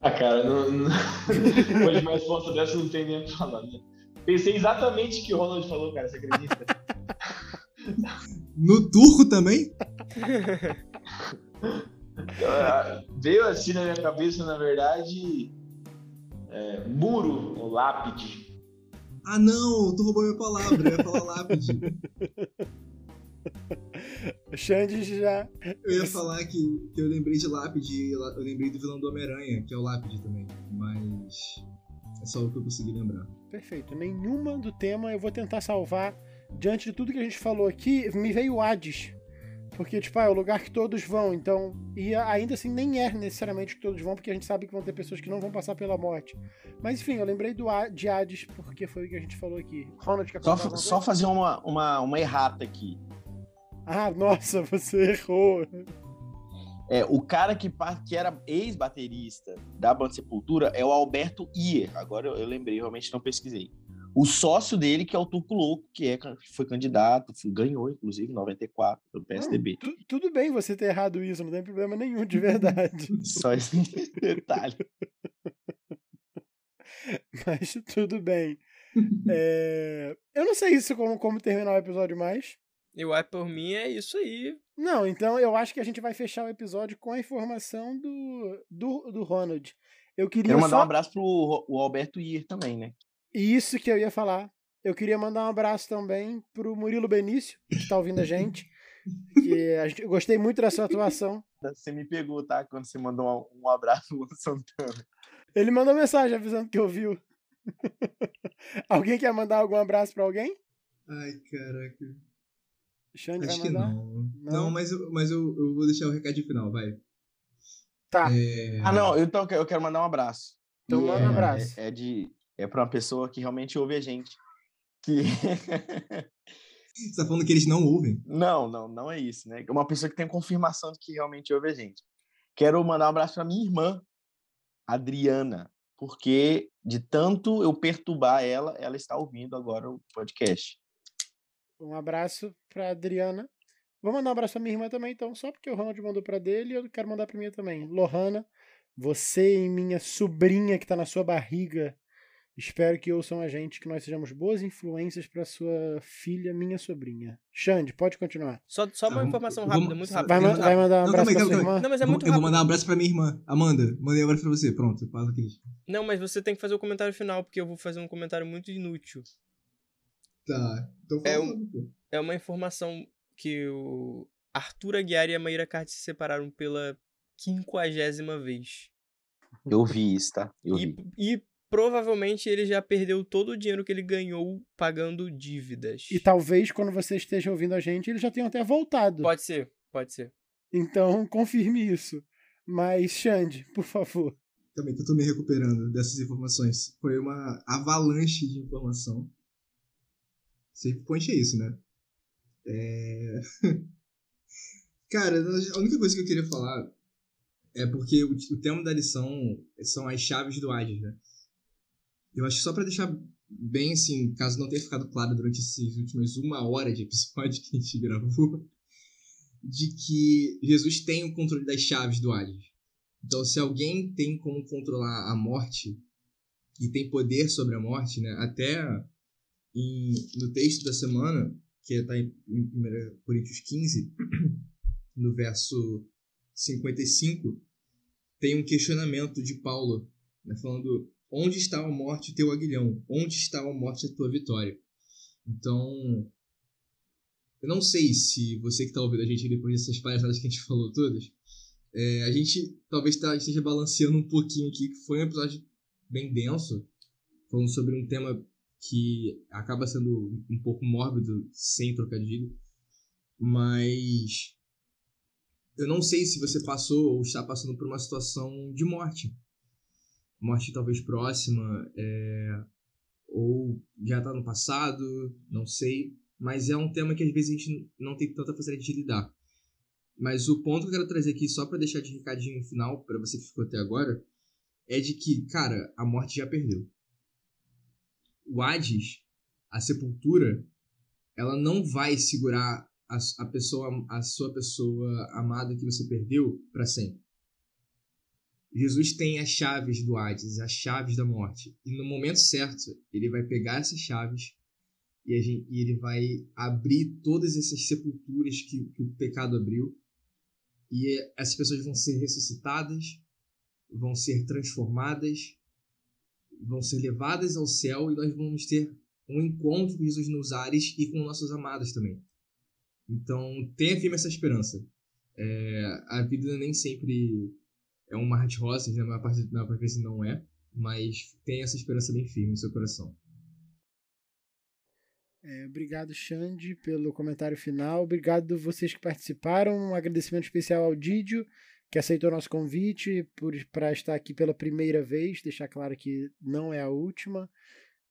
Ah, cara, não, não... depois de uma resposta dessa não tem nem o que falar. Né? Pensei exatamente o que o Ronald falou, cara, você acredita? no turco também? [LAUGHS] Veio assim na minha cabeça, na verdade, é, muro ou lápide. Ah não, tu roubou minha palavra, eu ia falar lápide. Xande já. Eu ia falar que, que eu lembrei de lápide, eu lembrei do vilão do Homem-Aranha, que é o lápide também. Mas é só o que eu consegui lembrar. Perfeito. Nenhuma do tema eu vou tentar salvar. Diante de tudo que a gente falou aqui, me veio o Hades. Porque, tipo, ah, é o lugar que todos vão, então. E ainda assim, nem é necessariamente que todos vão, porque a gente sabe que vão ter pessoas que não vão passar pela morte. Mas enfim, eu lembrei do de Hades, porque foi o que a gente falou aqui. Ronald, quer Só, só fazer uma, uma, uma errata aqui. Ah, nossa, você errou. É, o cara que, que era ex-baterista da banda Sepultura é o Alberto Ier. Agora eu, eu lembrei, realmente não pesquisei. O sócio dele, que é o Turco Louco, que é, foi candidato, ganhou, inclusive, em 94, pelo PSDB. Não, tu, tudo bem você ter errado isso, não tem problema nenhum, de verdade. [LAUGHS] Só esse detalhe. [LAUGHS] Mas tudo bem. É... Eu não sei isso como, como terminar o episódio mais. Eu acho por mim é isso aí. Não, então eu acho que a gente vai fechar o episódio com a informação do, do, do Ronald. Eu queria Quero mandar só... um abraço pro o Alberto Ir também, né? Isso que eu ia falar. Eu queria mandar um abraço também pro Murilo Benício, que está ouvindo a gente. que a gente, eu gostei muito da sua atuação. [LAUGHS] Você me pegou, tá? Quando você mandou um, um abraço pro Santana. Ele mandou mensagem avisando que ouviu. [LAUGHS] alguém quer mandar algum abraço para alguém? Ai, caraca. Xande Acho vai que mandar? não. Não, não mas, eu, mas eu, eu vou deixar o recado final, vai. Tá. É... Ah, não, então eu quero mandar um abraço. Então E manda é, um abraço. É, é de. É pra uma pessoa que realmente ouve a gente. Que. Você tá falando que eles não ouvem? [LAUGHS] não, não, não é isso, né? É uma pessoa que tem confirmação de que realmente ouve a gente. Quero mandar um abraço pra minha irmã, Adriana, porque de tanto eu perturbar ela, ela está ouvindo agora o podcast. Um abraço pra Adriana. Vou mandar um abraço pra minha irmã também, então, só porque o Ronald mandou pra dele, eu quero mandar pra minha também. Lohana, você e minha sobrinha que tá na sua barriga, espero que ouçam a gente, que nós sejamos boas influências pra sua filha, minha sobrinha. Xande, pode continuar. Só, só uma informação rápida, muito rápida. Vai, ma- vai mandar um Não, abraço pra sua calma irmã? Não, mas é muito eu vou mandar um abraço pra minha irmã. Amanda, mandei um abraço pra você. Pronto, fala aqui. Não, mas você tem que fazer o comentário final, porque eu vou fazer um comentário muito inútil. Tá. Então É um-. É uma informação que o Arthur Aguiar e a Maíra Card se separaram pela quinquagésima vez. Eu vi isso, tá? Eu E, vi. e provavelmente ele já perdeu todo o dinheiro que ele ganhou pagando dívidas. E talvez quando você esteja ouvindo a gente, eles já tenham até voltado. Pode ser, pode ser. Então, confirme isso. Mas, Xande, por favor. Também que eu tô me recuperando dessas informações. Foi uma avalanche de informação. Safe point é isso, né? É... [LAUGHS] Cara, a única coisa que eu queria falar é porque o, tema da lição são as chaves do Hades, né? Eu acho que só pra deixar bem assim, caso não tenha ficado claro durante esses últimos uma hora de episódio [LAUGHS] que a gente gravou, de que Jesus tem o controle das chaves do Hades. Então, se alguém tem como controlar a morte e tem poder sobre a morte, né? Até no texto da semana, que está em, em 1 Coríntios 15, [CLEARS THROAT] no verso 55, tem um questionamento de Paulo, né, falando: Onde está a morte, teu aguilhão? Onde está a morte, a tua vitória? Então, eu não sei se você que está ouvindo a gente depois dessas palhaçadas que a gente falou todas, é, a gente talvez tá, esteja balanceando um pouquinho aqui, que foi um episódio bem denso, falando sobre um tema que acaba sendo um pouco mórbido, sem trocadilho, mas eu não sei se você passou ou está passando por uma situação de morte. Morte talvez próxima, é, ou já está no passado, não sei, mas é um tema que às vezes a gente não tem tanta facilidade de lidar. Mas o ponto que eu quero trazer aqui, só para deixar de recadinho final para você que ficou até agora, é de que, cara, a morte já perdeu. O Hades, a sepultura, ela não vai segurar a, a pessoa, a sua pessoa amada que você perdeu para sempre. Jesus tem as chaves do Hades, as chaves da morte. E no momento certo, ele vai pegar essas chaves e, gente, e ele vai abrir todas essas sepulturas que, que o pecado abriu. E essas pessoas vão ser ressuscitadas, vão ser transformadas, vão ser levadas ao céu e nós vamos ter um encontro com Jesus nos ares e com nossos amados também. Então, tenha firme essa esperança. É, a vida nem sempre é um mar de rosas, né? maior parte, parte vezes não é, mas tenha essa esperança bem firme no seu coração. É, obrigado, Xande, pelo comentário final. Obrigado vocês que participaram. Um agradecimento especial ao Didio, que aceitou nosso convite para estar aqui pela primeira vez. Deixar claro que não é a última.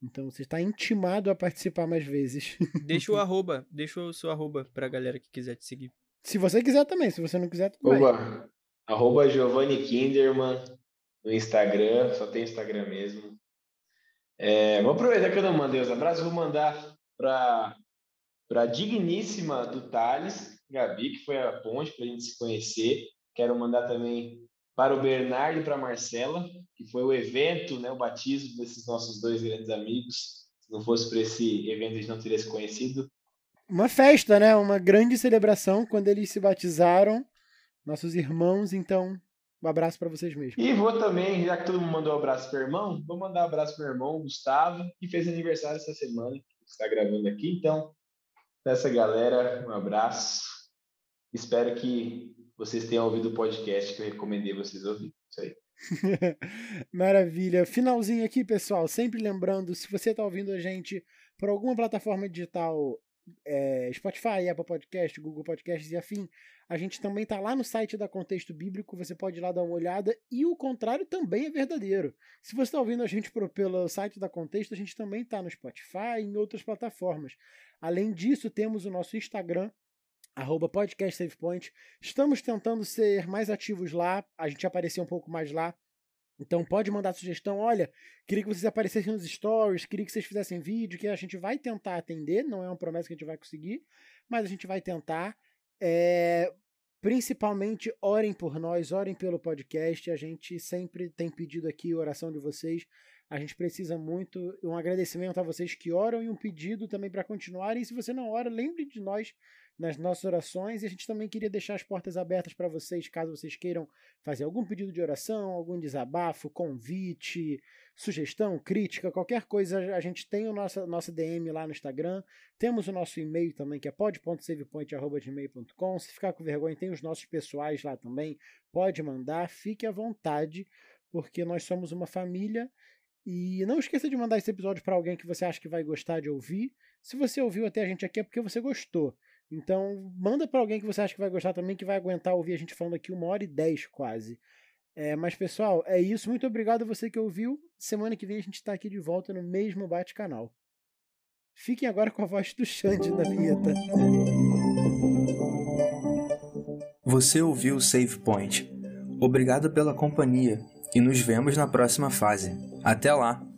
Então você está intimado a participar mais vezes. [LAUGHS] Deixa o arroba, deixa o seu arroba pra galera que quiser te seguir. Se você quiser também, se você não quiser, tudo bem. Oba. Arroba Giovanni Kinderman no Instagram, só tem Instagram mesmo. É, vou aproveitar que eu não mandei os abraços, vou mandar para a digníssima do Thales, Gabi, que foi a ponte para a gente se conhecer. Quero mandar também para o Bernardo e para a Marcela, que foi o evento, né, o batismo desses nossos dois grandes amigos. Se não fosse por esse evento, a gente não teria se conhecido. Uma festa, né? Uma grande celebração quando eles se batizaram, nossos irmãos. Então, um abraço para vocês mesmo. E vou também, já que todo mundo mandou um abraço para o irmão, vou mandar um abraço para o irmão Gustavo, que fez aniversário essa semana, que está gravando aqui. Então, nessa galera, um abraço. Espero que vocês tenham ouvido o podcast que eu recomendei vocês ouvirem. Isso aí. [LAUGHS] Maravilha. Finalzinho aqui, pessoal. Sempre lembrando, se você está ouvindo a gente por alguma plataforma digital, é, Spotify, Apple Podcast, Google Podcasts e afim, a gente também está lá no site da Contexto Bíblico. Você pode ir lá dar uma olhada. E o contrário também é verdadeiro. Se você está ouvindo a gente por, pelo site da Contexto, a gente também está no Spotify e em outras plataformas. Além disso, temos o nosso Instagram, arroba podcast SavePoint. Estamos tentando ser mais ativos lá, a gente aparecer um pouco mais lá. Então pode mandar sugestão, olha, queria que vocês aparecessem nos stories, queria que vocês fizessem vídeo, que a gente vai tentar atender, não é uma promessa que a gente vai conseguir, mas a gente vai tentar. É, principalmente orem por nós, orem pelo podcast, a gente sempre tem pedido aqui oração de vocês, a gente precisa muito, um agradecimento a vocês que oram e um pedido também para continuarem, e se você não ora, lembre de nós nas nossas orações e a gente também queria deixar as portas abertas para vocês, caso vocês queiram fazer algum pedido de oração, algum desabafo, convite, sugestão, crítica, qualquer coisa, a gente tem o nosso nossa DM lá no Instagram, temos o nosso e-mail também, que é pod.savepoint.gmail.com, se ficar com vergonha, tem os nossos pessoais lá também, pode mandar, fique à vontade, porque nós somos uma família e não esqueça de mandar esse episódio para alguém que você acha que vai gostar de ouvir. Se você ouviu até a gente aqui é porque você gostou. Então, manda para alguém que você acha que vai gostar também, que vai aguentar ouvir a gente falando aqui uma hora e dez quase. É, mas, pessoal, é isso. Muito obrigado a você que ouviu. Semana que vem a gente está aqui de volta no mesmo bate-canal. Fiquem agora com a voz do Xande na vinheta. Você ouviu o Save Point. Obrigado pela companhia e nos vemos na próxima fase. Até lá!